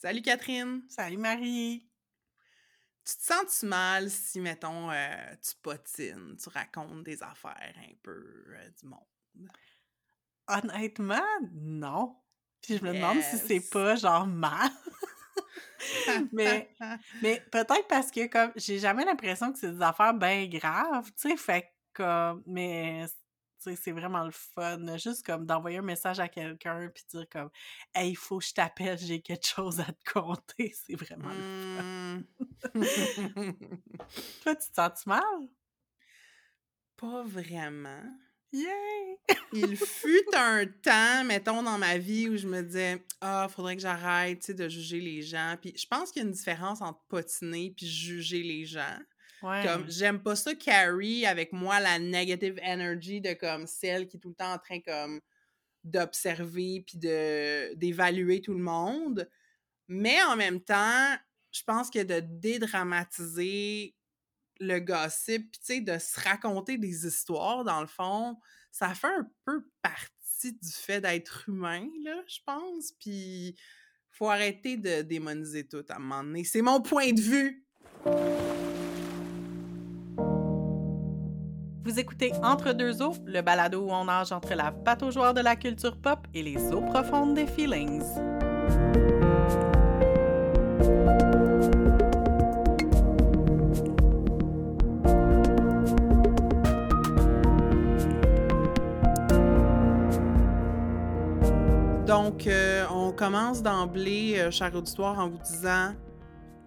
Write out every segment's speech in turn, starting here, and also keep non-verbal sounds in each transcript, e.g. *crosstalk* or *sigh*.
Salut Catherine. Salut Marie. Tu te sens-tu mal si, mettons, euh, tu potines, tu racontes des affaires un peu euh, du monde? Honnêtement, non. Puis je me demande si c'est pas genre mal. *laughs* mais mais peut-être parce que comme j'ai jamais l'impression que c'est des affaires bien graves, tu sais, fait que comme mais c'est vraiment le fun, là, juste comme d'envoyer un message à quelqu'un puis dire comme Hey, il faut que je t'appelle, j'ai quelque chose à te conter, c'est vraiment le fun. Hmm. *laughs* Toi, tu te sens mal? Pas vraiment. Yay! Il fut un temps, mettons, dans ma vie où je me disais Ah, faudrait que j'arrête, tu de juger les gens. Puis je pense qu'il y a une différence entre potiner puis juger les gens. Comme, j'aime pas ça carry avec moi la negative energy de comme celle qui est tout le temps en train comme d'observer puis de d'évaluer tout le monde. Mais en même temps, je pense que de dédramatiser le gossip, puis tu sais, de se raconter des histoires, dans le fond, ça fait un peu partie du fait d'être humain, là, je pense. Puis faut arrêter de démoniser tout à un moment donné. C'est mon point de vue. Vous écoutez Entre deux eaux, le balado où on nage entre la pataugeoire de la culture pop et les eaux profondes des feelings. Donc, euh, on commence d'emblée, euh, cher auditoire, en vous disant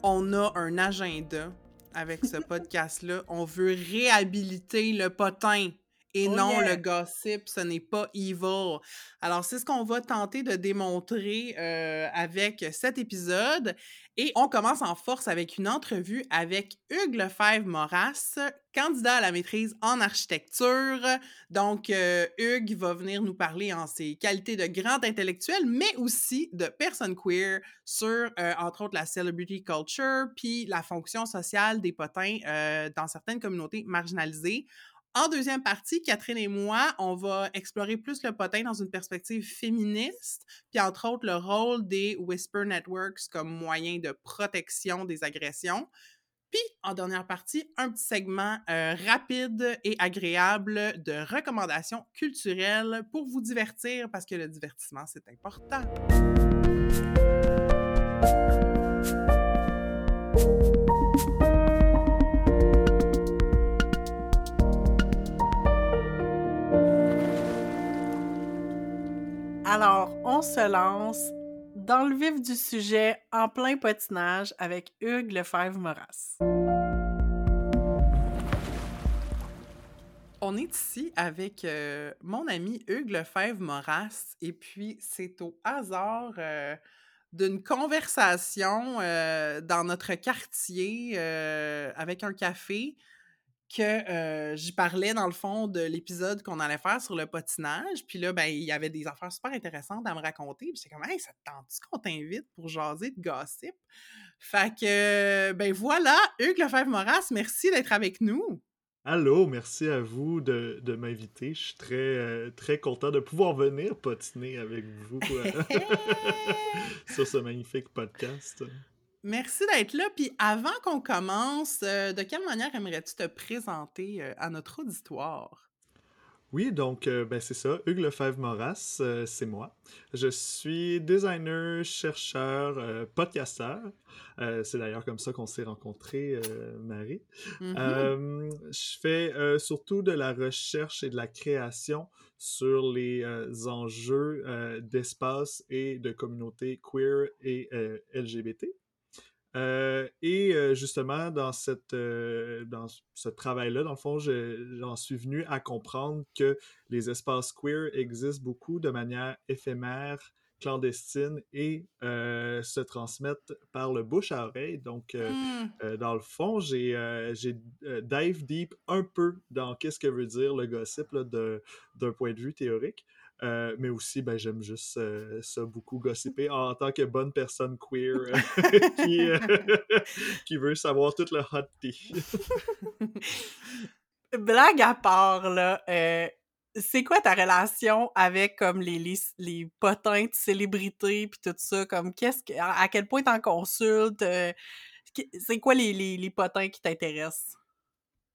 on a un agenda avec ce podcast-là. On veut réhabiliter le potin et Oh non yeah. le gossip. Ce n'est pas evil. Alors, c'est ce qu'on va tenter de démontrer euh, avec cet épisode. Et on commence en force avec une entrevue avec Hugues Lefebvre-Moras, candidat à la maîtrise en architecture. Donc, euh, Hugues va venir nous parler en ses qualités de grand intellectuel, mais aussi de personne queer sur, euh, entre autres, la celebrity culture, puis la fonction sociale des potins euh, dans certaines communautés marginalisées. En deuxième partie, Catherine et moi, on va explorer plus le potin dans une perspective féministe, puis entre autres le rôle des Whisper Networks comme moyen de protection des agressions. Puis, en dernière partie, un petit segment euh, rapide et agréable de recommandations culturelles pour vous divertir, parce que le divertissement, c'est important. Alors, on se lance dans le vif du sujet en plein patinage avec Hugues Lefebvre-Moras. On est ici avec euh, mon ami Hugues Lefebvre-Moras, et puis c'est au hasard euh, d'une conversation euh, dans notre quartier avec un café que euh, j'y parlais dans le fond de l'épisode qu'on allait faire sur le patinage. Puis là, ben, il y avait des affaires super intéressantes à me raconter. Puis j'étais comme, hey, ça te tente-tu qu'on t'invite pour jaser de gossip? Fait que, ben voilà, Hugues Lefebvre-Moras, merci d'être avec nous. Allô, merci à vous de, de m'inviter. Je suis très, euh, très content de pouvoir venir patiner avec vous *laughs* euh, *laughs* sur ce magnifique podcast. Merci d'être là. Puis avant qu'on commence, euh, de quelle manière aimerais-tu te présenter euh, à notre auditoire? Oui, donc euh, ben, c'est ça, Hugues Lefebvre-Moras, c'est moi. Je suis designer, chercheur, podcasteur. C'est d'ailleurs comme ça qu'on s'est rencontrés, Marie. Mhm. Euh, je fais surtout de la recherche et de la création sur les enjeux d'espace et de communauté queer et LGBT. Euh, et euh, justement, dans, cette, euh, dans ce travail-là, dans le fond, je- j'en suis venu à comprendre que les espaces queer existent beaucoup de manière éphémère, clandestine et se transmettent par le bouche à oreille. Donc, Hmm. dans le fond, j'ai dive deep un peu dans qu'est-ce que veut dire le gossip d'un point de vue théorique. Euh, mais aussi, ben, j'aime juste euh, ça beaucoup gossiper en tant que bonne personne queer euh, *laughs* *laughs* qui, veut savoir tout le hot tea. *laughs* Blague à part, là, c'est quoi ta relation avec comme les, les, les potins de célébrités puis tout ça? Comme qu'est-ce que. À quel point t'en consultes? c'est quoi les, les, les potins qui t'intéressent?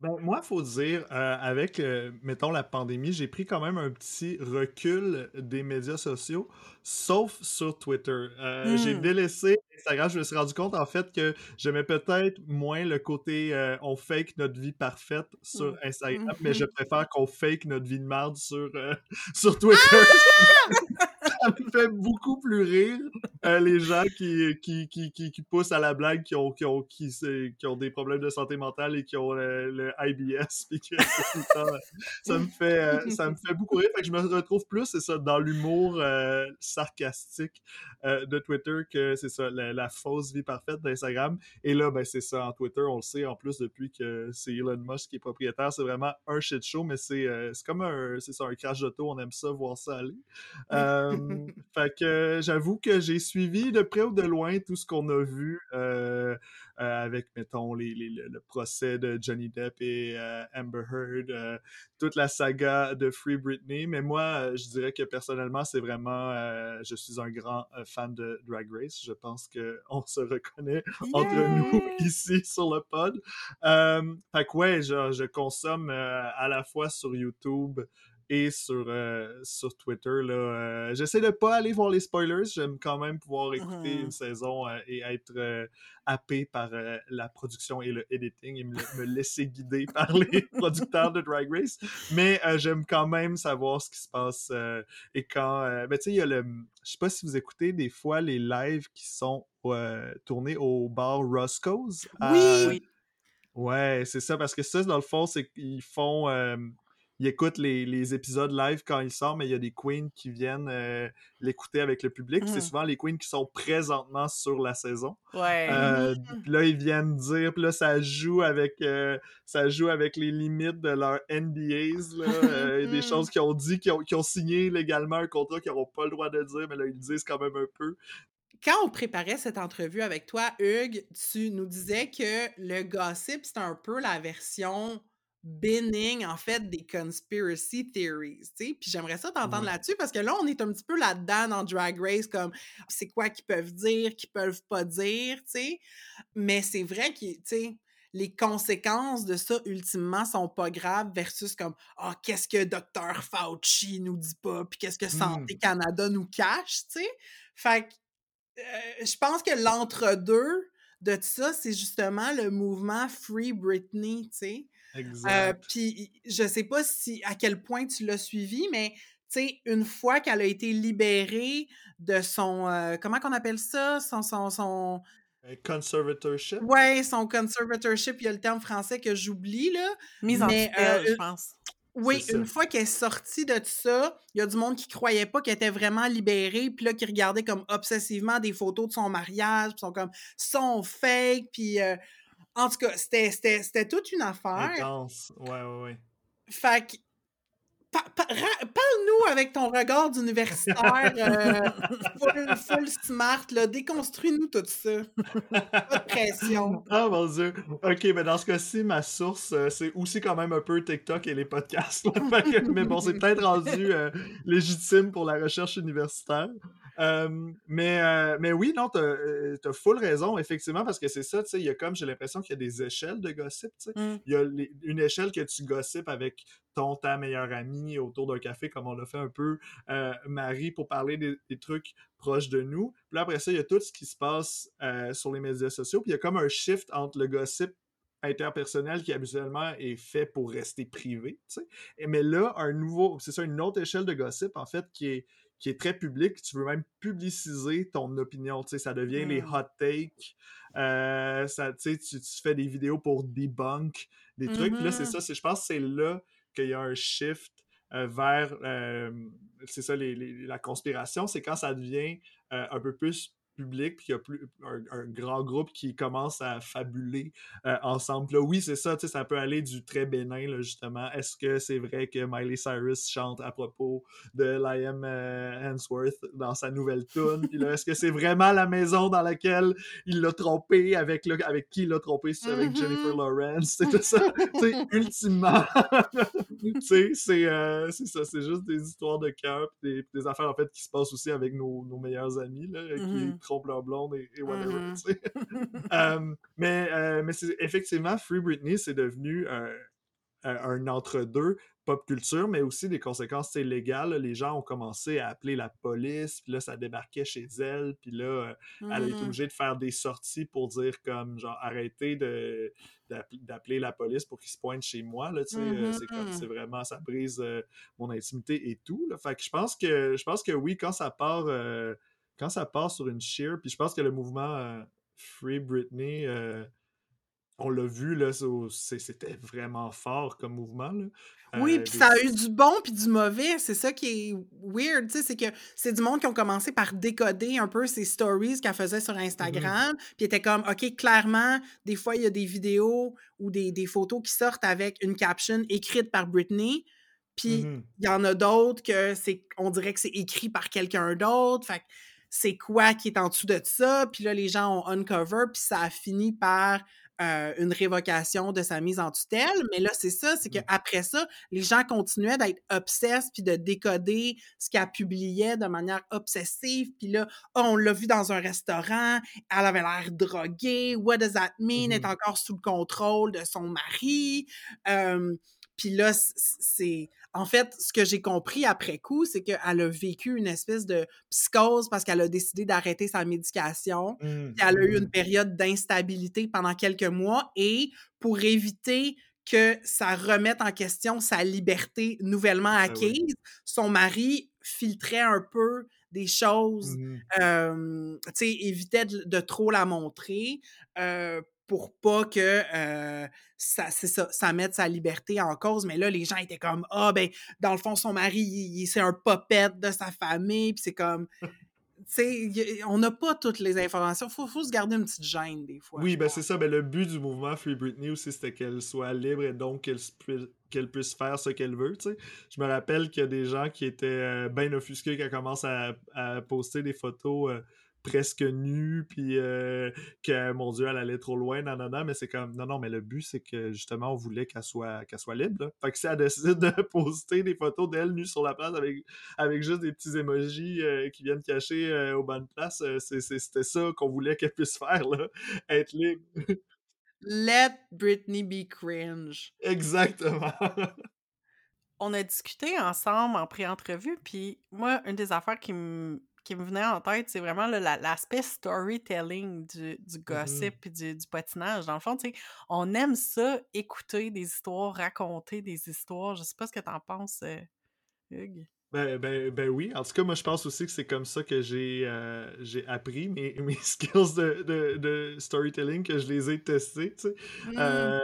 Ben, moi, il faut dire, euh, avec, euh, mettons, la pandémie, j'ai pris quand même un petit recul des médias sociaux, sauf sur Twitter. Euh, J'ai Hmm. délaissé Instagram, je me suis rendu compte, en fait, que j'aimais peut-être moins le côté euh, on fake notre vie parfaite sur Mm. Instagram, mais je préfère qu'on fake notre vie de merde sur, euh, *laughs* sur Twitter. *laughs* ça me fait beaucoup plus rire euh, les gens qui, qui, qui, qui, qui poussent à la blague, qui ont, qui, ont, qui, qui ont des problèmes de santé mentale et qui ont le, le IBS. puis que temps, ça, me fait, euh, ça me fait beaucoup rire. Fait que je me retrouve plus, c'est ça, dans l'humour euh, sarcastique euh, de Twitter que c'est ça, la, la fausse vie parfaite d'Instagram. Et là, ben, c'est ça, en Twitter, on le sait, en plus, depuis que c'est Elon Musk qui est propriétaire, c'est vraiment un shit show, mais c'est euh, comme un, ça, un crash d'auto, on aime ça, voir ça aller. Euh, *laughs* fait que euh, j'avoue que j'ai suivi de près ou de loin tout ce qu'on a vu euh, euh, avec, mettons, les, les- le, procès de Johnny Depp et euh, Amber Heard, toute la saga de Free Britney. Mais moi, je dirais que personnellement, c'est vraiment, je suis un grand fan de Drag Race. Je pense qu'on *laughs* se reconnaît entre nous ici sur le pod. Fait que ouais, je, je consomme à la fois sur YouTube et sur, euh, sur Twitter. Là, euh, j'essaie de pas aller voir les spoilers. J'aime quand même pouvoir écouter Mhm. une saison euh, et être euh, happé par euh, la production et le editing et me, me laisser guider *laughs* par les *laughs* producteurs de Drag Race. Mais euh, j'aime quand même savoir ce qui se passe euh, et quand. euh, ben, tu sais, il y a le. Je sais pas si vous écoutez des fois les lives qui sont euh, tournés au bar Roscoe's. Oui! Oui. Ouais, c'est ça, parce que ça, dans le fond, c'est qu'ils font. Ils écoutent les, les épisodes live quand ils sortent, mais il y a des queens qui viennent euh, l'écouter avec le public. C'est Mhm. souvent les queens qui sont présentement sur la saison. Ouais. Euh, *laughs* puis là, ils viennent dire, puis là, ça joue avec, euh, ça joue avec les limites de leurs NDAs, là, des choses qu'ils ont dit, qu'ils ont, qu'ils ont signé légalement un contrat qu'ils n'auront pas le droit de dire, mais là, ils le disent quand même un peu. Quand on préparait cette entrevue avec toi, Hugues, tu nous disais que le gossip, c'est un peu la version bénigne, en fait, des conspiracy theories, tu sais. Puis j'aimerais ça t'entendre Ouais. là-dessus parce que là, on est un petit peu là-dedans dans Drag Race, comme c'est quoi qu'ils peuvent dire, qu'ils peuvent pas dire, tu sais. Mais c'est vrai que, tu sais, les conséquences de ça, ultimement, sont pas graves versus comme Ah, qu'est-ce que Dr. Fauci nous dit pas, puis qu'est-ce que Santé Canada nous cache, tu sais? Fait que euh, je pense que l'entre-deux de tout ça, c'est justement le mouvement Free Britney, tu sais. Euh, Exact. Puis je sais pas si à quel point tu l'as suivi, mais tu sais, une fois qu'elle a été libérée de son euh, comment qu'on appelle ça? Son, son, son Euh, Conservatorship? Ouais, son conservatorship, il y a le terme français que j'oublie, là. Mise en mais, tutelle, euh, je pense. Oui, une fois qu'elle est sortie de tout ça, il y a du monde qui croyait pas qu'elle était vraiment libérée, puis là, qui regardait comme obsessivement des photos de son mariage, puis sont comme, sont fake, puis euh, en tout cas, c'était- toute une affaire. Intense. Ouais, ouais, ouais. Fait que, pa- pa- ra- parle-nous avec ton regard d'universitaire euh, *laughs* full, full smart, déconstruis-nous tout ça. Pas de pression. *laughs* Ah mon dieu. Ok, mais dans ce cas-ci, ma source, euh, c'est aussi quand même un peu TikTok et les podcasts. là. *laughs* Fait que- mais bon, c'est peut-être rendu euh, légitime pour la recherche universitaire. Euh, mais, euh, mais oui, non, t'as euh, t'as full raison, effectivement, parce que c'est ça, tu sais, il y a comme, j'ai l'impression qu'il y a des échelles de gossip, tu sais. Mm. Il y a les- une échelle que tu gossipes avec ton, ta meilleure amie autour d'un café, comme on l'a fait un peu, euh, Marie, pour parler des, des trucs proches de nous. Puis là, après ça, il y a tout ce qui se passe sur les médias sociaux. Puis il y a comme un shift entre le gossip interpersonnel qui habituellement est fait pour rester privé, tu sais. Mais là, un nouveau, c'est ça, une autre échelle de gossip, en fait, qui est, qui est très publique. Tu veux même publiciser ton opinion, tu sais. Ça devient les Mm. hot takes. Euh, ça, tu, sais, tu fais des vidéos pour debunk des trucs. Puis là, c'est Mhm. ça, je pense que c'est là qu'il y a un shift euh, vers, euh, c'est ça, les- les- la conspiration, c'est quand ça devient un peu plus public, puis il y a plus, un, grand groupe qui commence à fabuler euh, ensemble. Là, oui, c'est ça, tu sais, ça peut aller du très bénin, là, justement. Est-ce que c'est vrai que Miley Cyrus chante à propos de Liam euh, Hemsworth dans sa nouvelle tune? Puis là, est-ce que c'est vraiment la maison dans laquelle il l'a trompé, avec, le, avec qui il l'a trompé, c'est avec Jennifer Mm-hmm. Lawrence? C'est tout ça. *laughs* tu sais, ultimement, *laughs* tu sais, c'est euh, c'est ça, c'est juste des histoires de cœur, des, des affaires, en fait, qui se passent aussi avec nos, nos meilleurs amis, là, qui Trompent leur blonde et, et whatever, Mhm. sais. *laughs* Euh, mais euh, mais c'est effectivement, Free Britney, c'est devenu un, un- entre-deux pop culture, mais aussi des conséquences légales. Les gens ont commencé à appeler la police, puis là, ça débarquait chez elle, puis là, euh, elle a été Mhm. obligée de faire des sorties pour dire comme, genre, arrêtez de d'app- d'appeler la police pour qu'ils se pointent chez moi, là, tu sais, euh, c'est comme, c'est vraiment, ça brise euh, mon intimité et tout, là. Fait que je pense que, je pense que oui, quand ça part, euh, quand ça part sur une sheer, puis je pense que le mouvement euh, Free Britney, euh, on l'a vu, là, c'était vraiment fort comme mouvement, là. Oui, Euh, puis des- ça a eu du bon puis du mauvais. C'est ça qui est weird, tu sais, c'est que c'est du monde qui ont commencé par décoder un peu ces stories qu'elle faisait sur Instagram, puis était comme, OK, clairement, des fois, il y a des vidéos ou des, des photos qui sortent avec une caption écrite par Britney, puis Mhm. il y en a d'autres que c'est, on dirait que c'est écrit par quelqu'un d'autre, fait c'est quoi qui est en dessous de ça, puis là, les gens ont uncover, puis ça a fini par euh, une révocation de sa mise en tutelle. Mais là, c'est ça, c'est Mm. qu'après ça, les gens continuaient d'être obsessed puis de décoder ce qu'elle publiait de manière obsessive. Puis là, oh, on l'a vu dans un restaurant, elle avait l'air droguée. What does that mean? Elle est Mhm. encore sous le contrôle de son mari. Euh, puis là, c'est... En fait, ce que j'ai compris après coup, c'est qu'elle a vécu une espèce de psychose parce qu'elle a décidé d'arrêter sa médication. Puis elle a eu une Mhm. période d'instabilité pendant quelques mois et pour éviter que ça remette en question sa liberté nouvellement Ah oui. acquise, son mari filtrait un peu des choses, Mhm. euh, tu sais, évitait de, de trop la montrer euh, pour pas que euh, ça, c'est ça, ça mette sa liberté en cause. Mais là, les gens étaient comme, ah, ben, dans le fond, son mari, il- il- c'est un popette de sa famille, puis c'est comme, tu sais, on n'a pas toutes les informations. Faut, faut se garder une petite gêne des fois. Oui, ben c'est ça. Ben, le but du mouvement Free Britney aussi, c'était qu'elle soit libre et donc qu'elle se pui- qu'elle puisse faire ce qu'elle veut. Je me rappelle qu'il y a des gens qui étaient euh, bien offusqués quand elle commence à, à poster des photos euh, presque nues, puis euh, que, mon Dieu, elle allait trop loin, non, non, non, mais c'est comme, non, non, mais le but, c'est que, justement, on voulait qu'elle soit, qu'elle soit libre. là. Fait que si elle décide de *laughs* poster des photos d'elle nue sur la place avec, avec juste des petits emojis euh, qui viennent cacher euh, aux bonnes places, euh, c'était ça qu'on voulait qu'elle puisse faire, là, *laughs* être libre. Let Britney be cringe. Exactement. *laughs* On a discuté ensemble en pré-entrevue, puis moi, une des affaires qui me qui me venait en tête, c'est vraiment la- l'aspect storytelling du, du gossip puis du, du patinage. Dans le fond, tu sais, on aime ça, écouter des histoires, raconter des histoires. Je sais pas ce que t'en penses, euh, Hugues. Ben, ben, ben oui, en tout cas, moi je pense aussi que c'est comme ça que j'ai euh, j'ai appris mes, *laughs* mes skills de, de, de storytelling, que je les ai testés. Mm. Euh,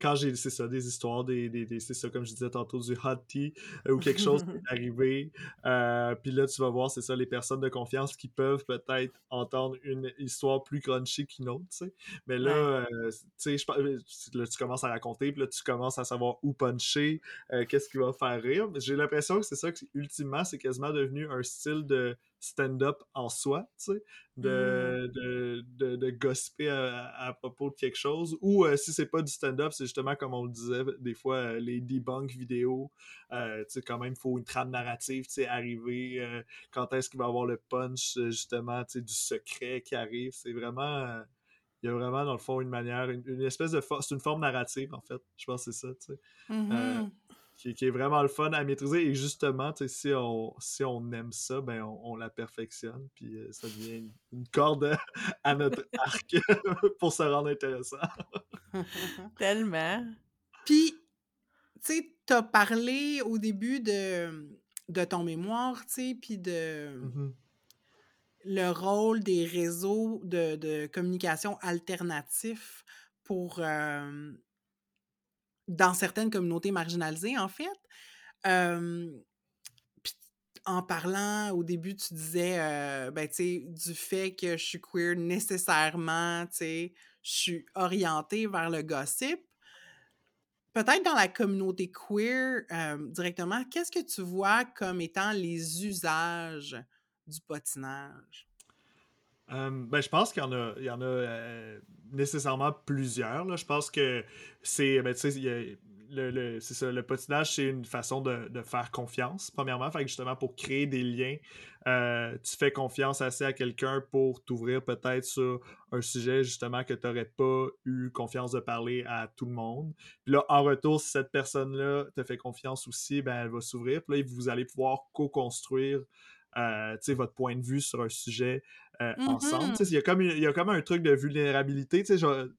quand j'ai, c'est ça, des histoires, des, des, des- c'est ça, comme je disais tantôt, du hot tea, euh, ou quelque chose qui *laughs* est arrivé. Euh, puis là, tu vas voir, c'est ça, les personnes de confiance qui peuvent peut-être entendre une histoire plus crunchy qu'une autre, tu sais. Mais là, euh, tu sais, je pense- là, tu commences à raconter, puis là, tu commences à savoir où puncher, euh, qu'est-ce qui va faire rire. J'ai l'impression que c'est ça, que ultimement, c'est quasiment devenu un style de stand-up en soi, tu sais, de, de, de, de gossiper à, à propos de quelque chose. Ou euh, si c'est pas du stand-up, c'est justement comme on le disait, des fois, euh, les debunk vidéos, euh, tu sais, quand même, il faut une trame narrative, tu sais, arriver, euh, quand est-ce qu'il va y avoir le punch, justement, tu sais, du secret qui arrive. C'est vraiment... il y a vraiment, dans le fond, une manière, une, une espèce de... C'est une forme narrative, en fait. Je pense que c'est ça, tu sais Mhm. euh, qui, qui est vraiment le fun à maîtriser. Et justement, si on, si on aime ça, ben on, on la perfectionne, puis euh, ça devient une, une corde *laughs* à notre *laughs* arc *laughs* pour se rendre intéressant. Tellement. Puis, tu sais, t'as parlé au début de, de ton mémoire, tu sais, puis de Mhm. le rôle des réseaux de, de communication alternatifs pour euh, dans certaines communautés marginalisées, en fait. En parlant, au début, tu disais, ben, tu sais, du fait que je suis queer nécessairement, tu sais, je suis orientée vers le gossip. Peut-être dans la communauté queer directement, qu'est-ce que tu vois comme étant les usages du potinage? Euh, ben, je pense qu'il y en a, il y en a euh, nécessairement plusieurs. Là. Je pense que c'est, ben, le, le- le potinage, c'est une façon de, de faire confiance, premièrement. Justement, pour créer des liens, euh, tu fais confiance assez à quelqu'un pour t'ouvrir peut-être sur un sujet, justement, que tu n'aurais pas eu confiance de parler à tout le monde. Puis là, en retour, si cette personne-là te fait confiance aussi, ben, elle va s'ouvrir. Puis là, vous allez pouvoir co-construire votre point de vue sur un sujet euh, ensemble. Mhm. Tu sais, Il y, a comme une- il y a comme un truc de vulnérabilité,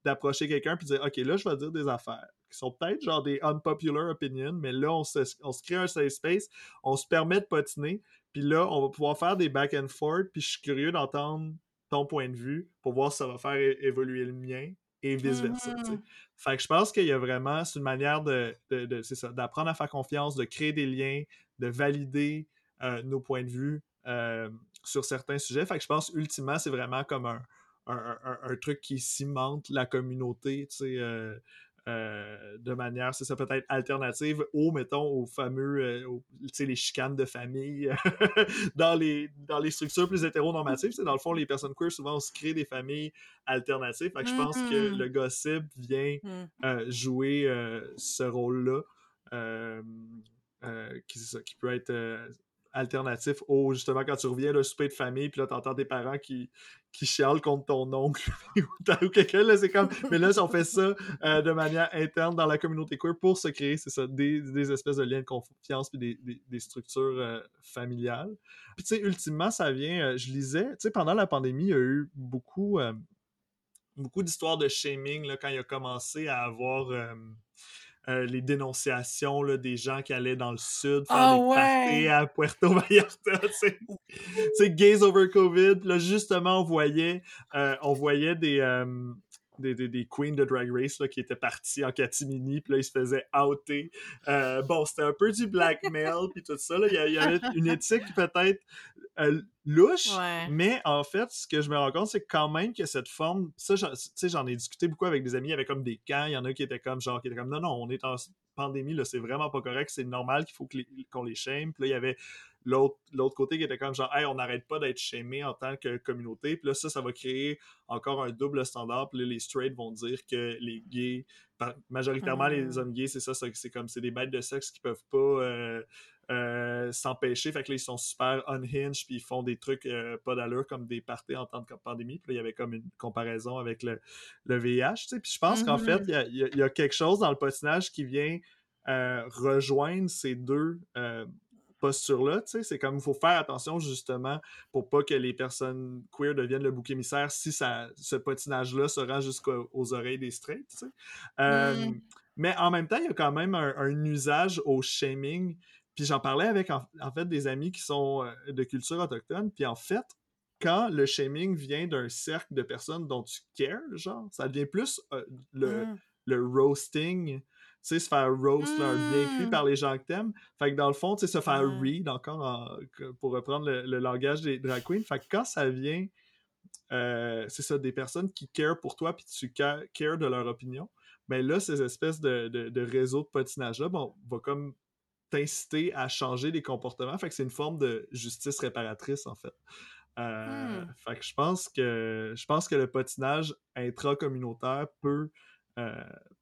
d'approcher quelqu'un puis de dire OK, là, je vais dire des affaires qui sont peut-être genre des unpopular opinions, mais là, on se, on se crée un safe space, on se permet de patiner, puis là, on va pouvoir faire des back and forth, puis je suis curieux d'entendre ton point de vue pour voir si ça va faire évoluer le mien et vice-versa. Mhm. Fait que je pense qu'il y a vraiment, c'est une manière de, de- de- c'est ça, d'apprendre à faire confiance, de créer des liens, de valider euh, nos points de vue euh, sur certains sujets. Fait que je pense, ultimement, c'est vraiment comme un, un, un- un truc qui cimente la communauté, tu sais, euh, euh, de manière, c'est ça, peut-être alternative au, mettons, aux fameux, euh, aux- tu sais, les chicanes de famille *laughs* dans, les, dans les structures plus hétéronormatives. Sais, dans le fond, les personnes queer, souvent, on se crée des familles alternatives. Fait que je pense que Mhm. le gossip vient Mm. jouer ce rôle-là, qui, c'est ça, qui peut être alternatif au, justement, quand tu reviens d'un souper de famille, puis là, t'entends tes parents qui, qui chialent contre ton oncle *laughs* ou quelqu'un, là, c'est comme... Mais là, on fait ça euh, de manière interne dans la communauté queer pour se créer, c'est ça, des, des espèces de liens de confiance puis des, des- des structures euh, familiales. Puis, tu sais, ultimement, ça vient... euh, je lisais, tu sais, pendant la pandémie, il y a eu beaucoup... beaucoup d'histoires de shaming là, quand il a commencé à avoir euh, les dénonciations là, des gens qui allaient dans le sud faire Ah des ouais! à Puerto Vallarta. *laughs* sais, gays over COVID. Là, justement, on voyait, euh, on voyait des, euh, des, des, des queens de Drag Race là, qui étaient partis en catimini. Puis là, ils se faisaient outer. Euh, bon, c'était un peu du blackmail. Puis tout ça. là. Il y a- il y avait une éthique peut-être euh, louche. Ouais. Mais en fait, ce que je me rends compte, c'est quand même que cette forme, ça, j'en- tu sais, j'en ai discuté beaucoup avec des amis, il y avait comme des camps, il y en a qui étaient comme genre, qui étaient comme non, non, on est en pandémie, là, c'est vraiment pas correct, c'est normal qu'il faut que les- qu'on les shame. Puis là, il y avait l'autre côté qui était comme genre, hey, on n'arrête pas d'être shamé en tant que communauté. Puis là, ça, ça va créer encore un double standard. Puis là, les straight vont dire que les gays, majoritairement les hommes gays, c'est ça, c'est comme, c'est des bêtes de sexe qui peuvent pas. euh, euh, s'empêcher. Fait que là, ils sont super unhinged, puis ils font des trucs euh, pas d'allure, comme des parties en temps de pandémie. Puis là, il y avait comme une comparaison avec le, le VIH, tu sais. Puis je pense qu'en fait, il y a, il y a- y a quelque chose dans le patinage qui vient rejoindre ces deux sais. C'est comme, il faut faire attention, justement, pour pas que les personnes queer deviennent le bouc émissaire si ça, ce patinage-là se rend jusqu'aux aux oreilles des straights, tu sais. Euh, Mm. mais en même temps, il y a quand même un, un usage au shaming. Puis j'en parlais avec en, en fait des amis qui sont euh, de culture autochtone. Puis en fait, quand le shaming vient d'un cercle de personnes dont tu cares, genre, ça devient plus euh, le, Mm. le roasting. Tu sais, se faire roast, là, un bien cuit Mm. par les gens que t'aimes. Fait que dans le fond, tu sais, se faire read encore en- pour reprendre le, le langage des drag queens. Fait que quand ça vient, euh, c'est ça, des personnes qui care pour toi puis tu ca- cares de leur opinion, mais là, ces espèces de, de, de réseaux de patinage-là, bon, va comme t'inciter à changer des comportements. Fait que c'est une forme de justice réparatrice, en fait. Euh, Hmm. Fait que je pense que je pense que le patinage intra-communautaire peut,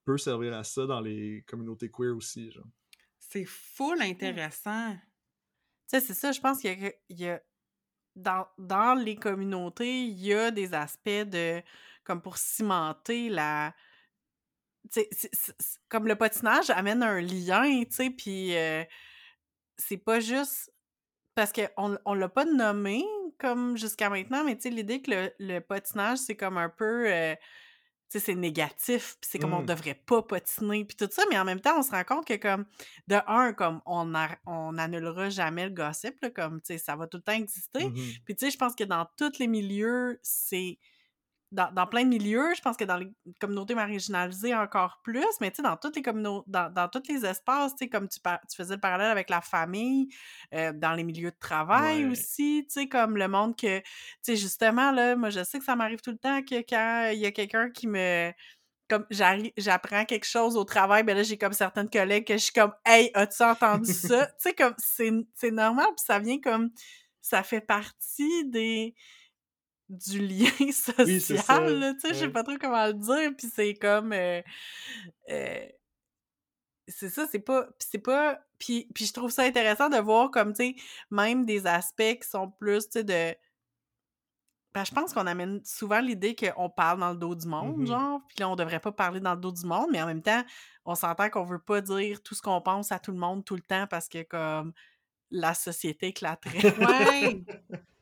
peut servir à ça dans les communautés queer aussi. Genre. C'est full intéressant. Tu sais, c'est ça, je pense qu'il y a, il y a- dans, dans les communautés, il y a des aspects de comme pour cimenter la tu sais, c'est- c'est- c'est- comme le patinage amène un lien, tu sais, puis euh, c'est pas juste parce qu'on on l'a pas nommé comme jusqu'à maintenant, mais tu sais, l'idée que le, le patinage, c'est comme un peu, euh, sais, c'est négatif, puis c'est comme on Mm. devrait pas patiner, puis tout ça, mais en même temps, on se rend compte que comme, de un, comme on, a, on annulera jamais le gossip, là, comme, tu sais, ça va tout le temps exister, Mhm. puis tu sais, je pense que dans tous les milieux, c'est dans, dans, plein de milieux, je pense que dans les communautés marginalisées encore plus, mais tu sais, dans toutes les communautés, dans, dans tous les espaces, tu sais, comme tu, tu faisais le parallèle avec la famille, euh, dans les milieux de travail Ouais. aussi, tu sais, comme le monde que, tu sais, justement, là, moi, je sais que ça m'arrive tout le temps que quand il y a quelqu'un qui me comme j'arrive j'apprends quelque chose au travail ben là j'ai comme certaines collègues que je suis comme hey as-tu entendu ça? *laughs* Tu sais comme c'est c'est normal puis ça vient comme ça fait partie des du lien *laughs* social Oui, tu sais je sais pas trop comment le dire puis c'est comme euh, euh, c'est ça c'est pas puis c'est pas puis puis je trouve ça intéressant de voir comme tu sais même des aspects qui sont plus tu sais de ben, je pense qu'on amène souvent l'idée qu'on parle dans le dos du monde, Mhm. genre, puis là, on devrait pas parler dans le dos du monde, mais en même temps, on s'entend qu'on veut pas dire tout ce qu'on pense à tout le monde tout le temps parce que, comme, la société éclaterait. Ouais. *laughs*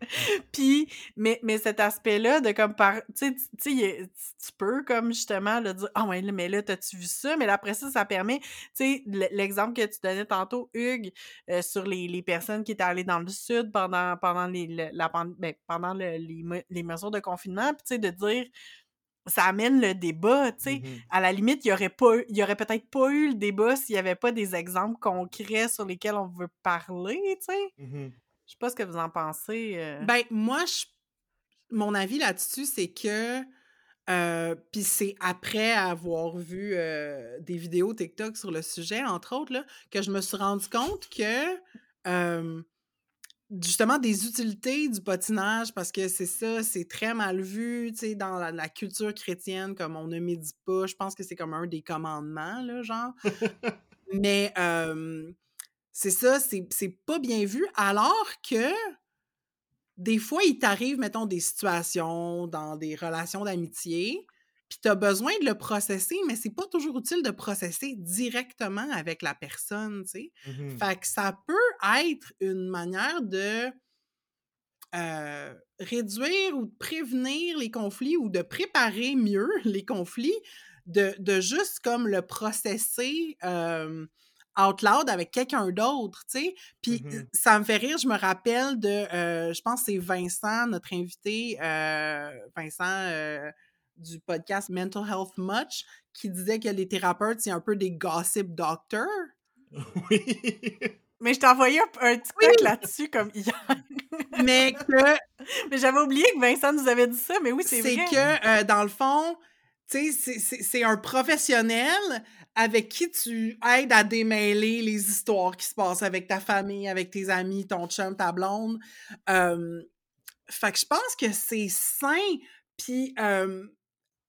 *laughs* Puis, mais, mais cet aspect-là de comme par. Tu sais, tu- peux comme justement le dire Ah ouais, là, mais là, t'as-tu vu ça? Mais là, après ça, ça permet. Tu sais, l'exemple que tu donnais tantôt, Hugues, euh, sur les, les personnes qui étaient allées dans le sud pendant, pendant, les, le- la, ben, pendant le- les, me- les mesures de confinement, puis tu sais, de dire ça amène le débat, tu sais. Mhm. À la limite, il y aurait pas eu- il y aurait peut-être pas eu le débat s'il y avait pas des exemples concrets sur lesquels on veut parler, tu sais. Mhm. Je sais pas ce que vous en pensez. euh. Ben, moi, je- mon avis là-dessus, c'est que. euh, Puis c'est après avoir vu euh, des vidéos TikTok sur le sujet, entre autres, là, que je me suis rendu compte que. justement, des utilités du patinage, parce que c'est ça, c'est très mal vu, tu sais, dans la, la culture chrétienne, comme on ne médite pas. Je pense que c'est comme un des commandements, là, genre. *laughs* Mais euh, c'est ça, c'est pas bien vu, alors que des fois, il t'arrive, mettons, des situations dans des relations d'amitié, puis tu as besoin de le processer, mais c'est pas toujours utile de processer directement avec la personne, tu sais. Mhm. Fait que ça peut être une manière de euh, réduire ou de prévenir les conflits ou de préparer mieux *laughs* les conflits, de, de juste comme le processer euh, out loud avec quelqu'un d'autre, tu sais. Puis Mhm. ça me fait rire, je me rappelle de, euh, je pense que c'est Vincent, notre invité, euh, Vincent euh, du podcast Mental Health Much, qui disait que les thérapeutes, c'est un peu des gossip doctors. *laughs* Oui. Mais je t'ai envoyé un, un TikTok là-dessus comme hier. *laughs* mais que *laughs* mais j'avais oublié que Vincent nous avait dit ça, mais oui, c'est c'est vrai. que, euh, dans le fond, tu sais, c'est- un professionnel avec qui tu aides à démêler les histoires qui se passent avec ta famille, avec tes amis, ton chum, ta blonde. Euh, fait que je pense que c'est sain. Puis, euh,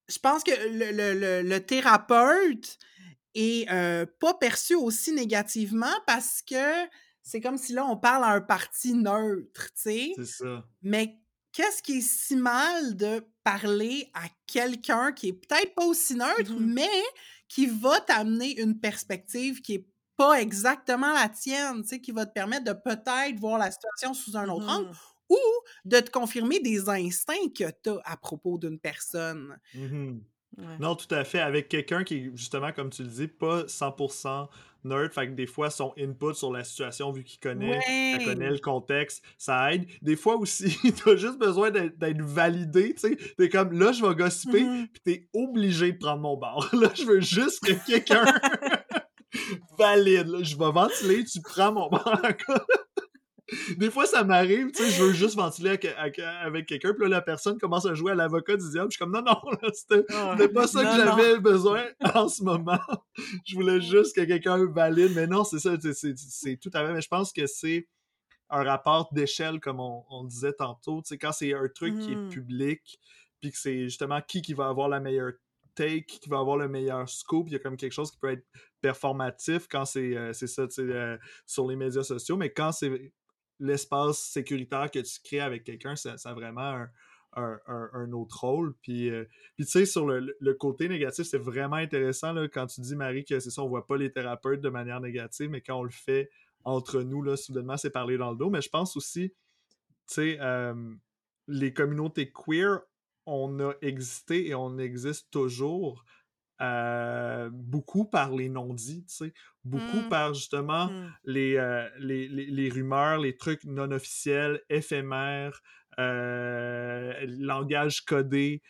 je pense que le, le- le- le thérapeute est euh, pas perçu aussi négativement parce que c'est comme si là, on parle à un parti neutre, tu sais. C'est ça. Mais qu'est-ce qui est si mal de parler à quelqu'un qui est peut-être pas aussi neutre, Mhm. mais qui va t'amener une perspective qui est pas exactement la tienne, tu sais, qui va te permettre de peut-être voir la situation sous un autre angle Mhm. ou de te confirmer des instincts que tu as à propos d'une personne. Ouais. Non, tout à fait. Avec quelqu'un qui est, justement, comme tu le dis, pas 100% nerd. Fait que des fois, son input sur la situation, vu qu'il connaît, elle connaît le contexte, ça aide. Des fois aussi, *laughs* t'as juste besoin d'être validé, tu sais. T'es comme, là, je vais gossiper, Mhm. puis t'es obligé de prendre mon bar. *laughs* Là, je veux juste que quelqu'un *laughs* valide. là. Je vais ventiler, tu prends mon bar. Des fois, ça m'arrive, tu sais, je veux juste ventiler avec, quelqu'un, puis là, la personne commence à jouer à l'avocat du diable. Je suis comme, non, non, *laughs* c'était Ah, c'était pas ça que j'avais besoin *laughs* en ce moment. je voulais juste que quelqu'un valide, mais non, c'est ça, c'est- tout à fait. Mais je pense que c'est un rapport d'échelle, comme on, on disait tantôt. Tu sais, quand c'est un truc qui est Mhm. public, puis que c'est justement qui qui va avoir la meilleure take, qui va avoir le meilleur scoop, il y a comme quelque chose qui peut être performatif quand c'est euh, c'est ça, tu sais, euh, sur les médias sociaux, mais quand c'est l'espace sécuritaire que tu crées avec quelqu'un, ça, a vraiment un, autre rôle. Puis, euh, puis tu sais, sur le, côté négatif, c'est vraiment intéressant quand tu dis, Marie, que c'est ça, on voit pas les thérapeutes de manière négative, mais quand on le fait entre nous, là, soudainement, c'est parler dans le dos. Mais je pense aussi, tu sais, les communautés queer, on a existé et on existe toujours euh, beaucoup par les non-dits, beaucoup Mm. par justement Mm. les, euh, les, les- les rumeurs, les trucs non officiels, éphémères, euh, langage codé,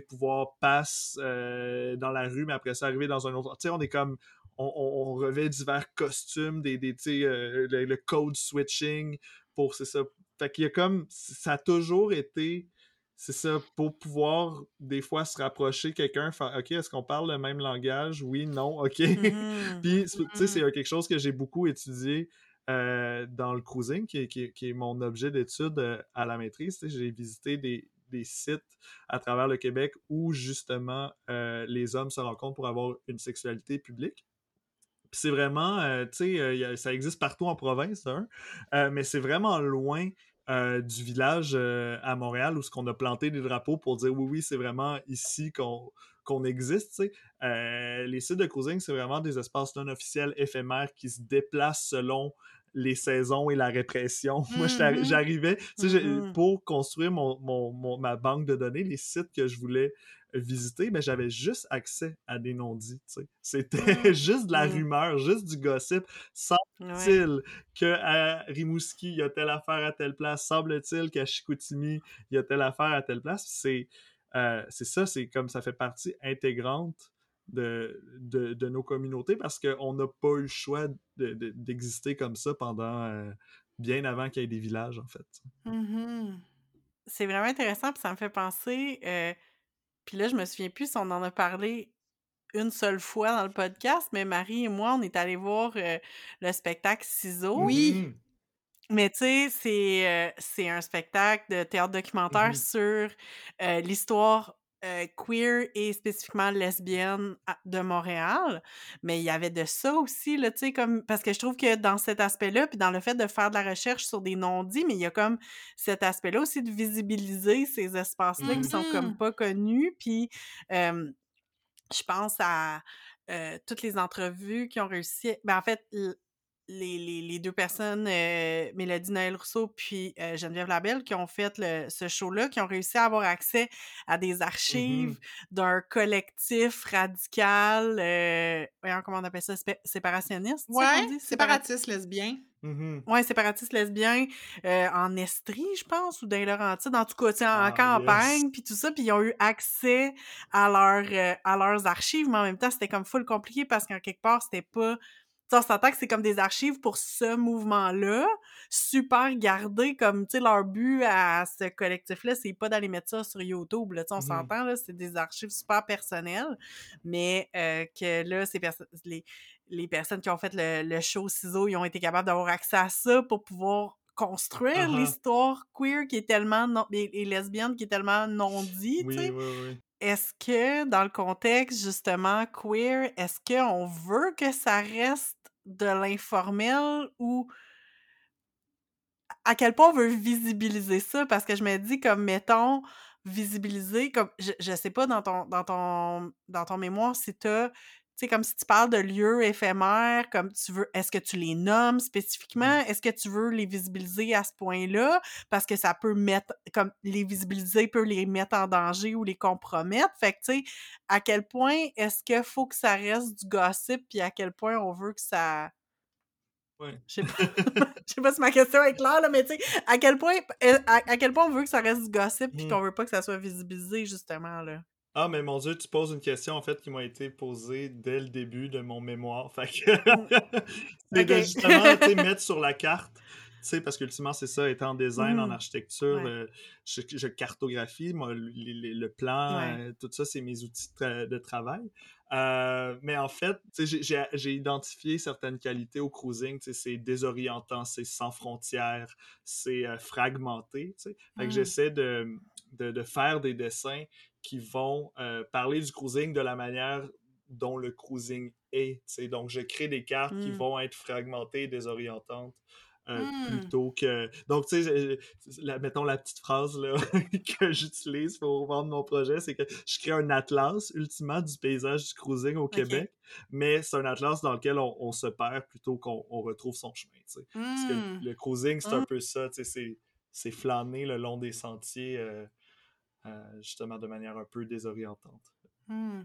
pouvoir passer euh, dans la rue, mais après ça arriver dans un autre. Tu sais, on est comme. On, on- on revêt divers costumes, des, des, le, le code switching pour, c'est ça. Fait qu'il y a comme. Ça a toujours été c'est ça, pour pouvoir des fois se rapprocher quelqu'un, faire OK, est-ce qu'on parle le même langage? Oui, non, OK. *laughs* Mhm. Puis, tu sais, c'est Mhm. quelque chose que j'ai beaucoup étudié euh, dans le cruising, qui est, qui est- qui est mon objet d'étude euh, à la maîtrise. J'ai visité des, des sites à travers le Québec où justement euh, les hommes se rencontrent pour avoir une sexualité publique. Puis c'est vraiment, euh, tu sais, euh, ça existe partout en province, euh, mais c'est vraiment loin euh, du village euh, à Montréal où ce qu'on a planté des drapeaux pour dire oui, oui, c'est vraiment ici qu'on qu'on existe. Euh, les sites de cruising, c'est vraiment des espaces non officiels éphémères qui se déplacent selon les saisons et la répression. *laughs* Moi, Mhm. j'arrivais, Mhm. pour construire mon, mon- mon- ma banque de données, les sites que je voulais visiter, mais j'avais juste accès à des non-dits. C'était Mm. *laughs* juste de la rumeur, juste du gossip. Semble-t-il qu'à Rimouski, il y a telle affaire à telle place. Semble-t-il qu'à Chicoutimi, il y a telle affaire à telle place. C'est euh, c'est ça, c'est comme ça fait partie intégrante de, de, de nos communautés parce qu'on n'a pas eu le choix de- de- d'exister comme ça pendant euh, bien avant qu'il y ait des villages, en fait. Mhm. C'est vraiment intéressant, puis ça me fait penser. euh, puis là, je me souviens plus si on en a parlé une seule fois dans le podcast, mais Marie et moi, on est allés voir euh, le spectacle Ciseaux. Oui. Mhm. Mais tu sais, c'est euh, c'est un spectacle de théâtre documentaire Mhm. sur euh, l'histoire euh, queer et spécifiquement lesbienne de Montréal. Mais il y avait de ça aussi, là, tu sais, comme... Parce que je trouve que dans cet aspect-là, puis dans le fait de faire de la recherche sur des non-dits, mais il y a comme cet aspect-là aussi de visibiliser ces espaces-là qui sont comme Mhm. pas connus, puis... euh, je pense à euh, toutes les entrevues qui ont réussi. Ben, en fait, les, les, les deux personnes, euh, Mélodie Noël Rousseau puis euh, Geneviève Labelle, qui ont fait le- ce show-là, qui ont réussi à avoir accès à des archives Mhm. d'un collectif radical, euh, voyons comment on appelle ça, séparationniste, Ouais, dit? séparatiste lesbien. Mhm. Ouais, séparatiste lesbien euh, en Estrie, je pense, ou dans Laurentides, en tout cas, tu sais, en Ah, campagne, yes. puis tout ça, puis ils ont eu accès à, leur, euh, à leurs archives, mais en même temps, c'était comme full compliqué parce qu'en quelque part, c'était pas... On s'entend que c'est comme des archives pour ce mouvement-là, super gardé, comme, tu sais, leur but à ce collectif-là, c'est pas d'aller mettre ça sur YouTube, là, on Mhm. s'entend, là, c'est des archives super personnelles, mais euh, que là, ces personnes... Les, les personnes qui ont fait le, le show Ciseaux, ils ont été capables d'avoir accès à ça pour pouvoir construire Uh-huh. l'histoire queer qui est tellement non, et, et lesbienne qui est tellement non dit, tu Oui, sais. oui, oui. Est-ce que dans le contexte justement queer, est-ce qu'on veut que ça reste de l'informel ou à quel point on veut visibiliser ça? Parce que je me dis comme mettons visibiliser comme je, je sais pas dans ton dans ton dans ton mémoire si tu sais, comme si tu parles de lieux éphémères, comme tu veux, est-ce que tu les nommes spécifiquement? Est-ce que tu veux les visibiliser à ce point-là? Parce que ça peut mettre, comme les visibiliser peut les mettre en danger ou les compromettre. Fait que, tu sais, à quel point est-ce qu'il faut que ça reste du gossip, puis à quel point on veut que ça. Ouais. Je sais pas, *laughs* je sais pas si ma question est claire, là, mais tu sais, à quel point, euh, à, à quel point on veut que ça reste du gossip, puis Mm. qu'on veut pas que ça soit visibilisé, justement, là? Ah, mais mon Dieu, tu poses une question en fait qui m'a été posée dès le début de mon mémoire. Fait que *laughs* c'est de justement mettre sur la carte. Tu sais, parce qu'ultimement, c'est ça, étant en design, en Mhm. architecture, Ouais. euh, je, je cartographie, moi, le, le- le plan, Ouais. euh, tout ça, c'est mes outils de, tra- de travail. Euh, mais en fait, tu sais, j'ai- identifié certaines qualités au cruising. C'est désorientant, c'est sans frontières, c'est euh, fragmenté. tu sais. Fait que Mm. j'essaie de, de, de faire des dessins qui vont euh, parler du cruising de la manière dont le cruising est. Donc, je crée des cartes qui Mm. vont être fragmentées désorientantes. euh, Mm. plutôt que donc tu sais mettons la petite phrase là, *laughs* que j'utilise pour vendre mon projet c'est que je crée un atlas ultimement du paysage du cruising au Québec mais c'est un atlas dans lequel on, on se perd plutôt qu'on on retrouve son chemin. Parce que Mm. le cruising, c'est un Mm. peu ça, c'est- c'est flâner le long des sentiers, euh, justement de manière un peu désorientante. Hmm.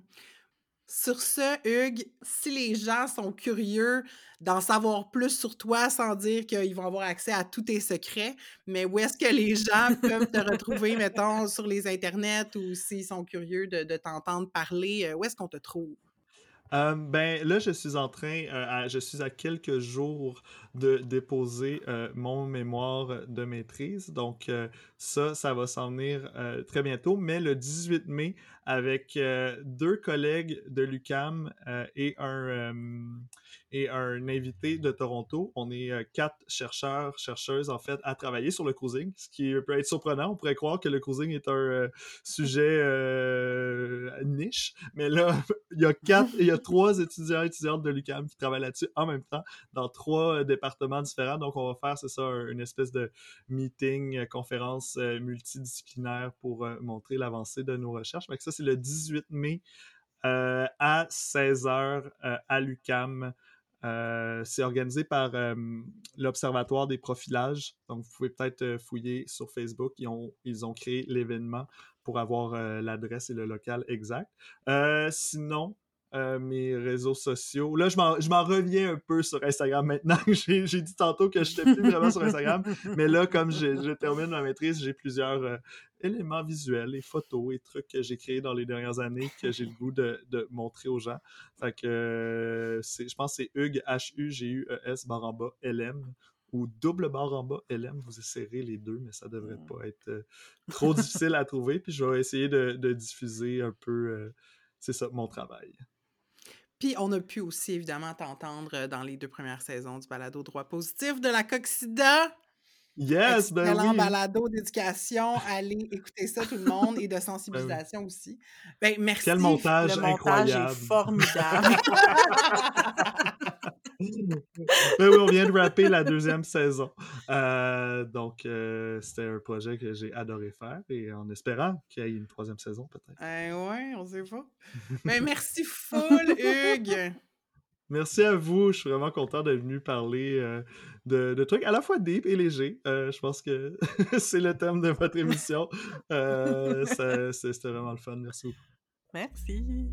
Sur ce, Hugues, si les gens sont curieux d'en savoir plus sur toi sans dire qu'ils vont avoir accès à tous tes secrets, mais où est-ce que les gens *laughs* peuvent te retrouver, mettons, sur les internets ou s'ils sont curieux de, de t'entendre parler, euh, où est-ce qu'on te trouve? Euh, ben là, je suis en train, euh, je suis à quelques jours de déposer euh, mon mémoire de maîtrise. Donc ça, ça va s'en venir très bientôt. Mais le 18 mai, avec deux collègues de l'UCAM et un et un invité de Toronto. On est euh, quatre chercheurs, chercheuses, en fait, à travailler sur le cruising, ce qui peut être surprenant. On pourrait croire que le cruising est un euh, sujet euh, niche, mais là, *laughs* il y a quatre, il y a trois étudiants et étudiantes de l'UQAM qui travaillent là-dessus en même temps dans trois départements différents. Donc, on va faire, c'est ça, une espèce de meeting, conférence multidisciplinaire pour montrer l'avancée de nos recherches. Donc, ça, c'est le 18 mai à 16h à l'UCAM. Euh, c'est organisé par euh, l'Observatoire des profilages. Donc, vous pouvez peut-être euh, fouiller sur Facebook. Ils ont, ils ont créé l'événement pour avoir l'adresse et le local exact. sinon, mes réseaux sociaux. Là, je m'en reviens un peu sur Instagram maintenant. j'ai dit tantôt que je n'étais plus vraiment sur Instagram, mais là, comme je, termine ma maîtrise, j'ai plusieurs éléments visuels et photos et trucs que j'ai créés dans les dernières années que j'ai le goût de, montrer aux gens. Fait que euh, je pense que c'est Hugues, H-U-G-U-E-S, barre en bas, L-M ou double barre en bas LM, vous essayerez les deux, mais ça devrait mmh. pas être euh, trop difficile à trouver. Puis je vais essayer de, diffuser un peu, euh, c'est ça, mon travail. Puis on a pu aussi évidemment t'entendre dans les deux premières saisons du balado droit positif de la Coxida. Yes, ben oui. balado d'éducation, allez écouter ça tout le monde et de *laughs* ben sensibilisation aussi. Ben merci. Quel montage le montage est formidable. *laughs* *laughs* ben oui, on vient de rapper la deuxième saison. Euh, donc, euh, c'était un projet que j'ai adoré faire et en espérant qu'il y ait une troisième saison peut-être. Eh ouais, on sait pas. *laughs* Mais merci full, Hugues. Merci à vous. Je suis vraiment content d'être venu parler euh, de, trucs à la fois deep et légers. Euh, je pense que *laughs* c'est le thème de votre émission. Euh, c'était vraiment le fun. Merci beaucoup. Merci.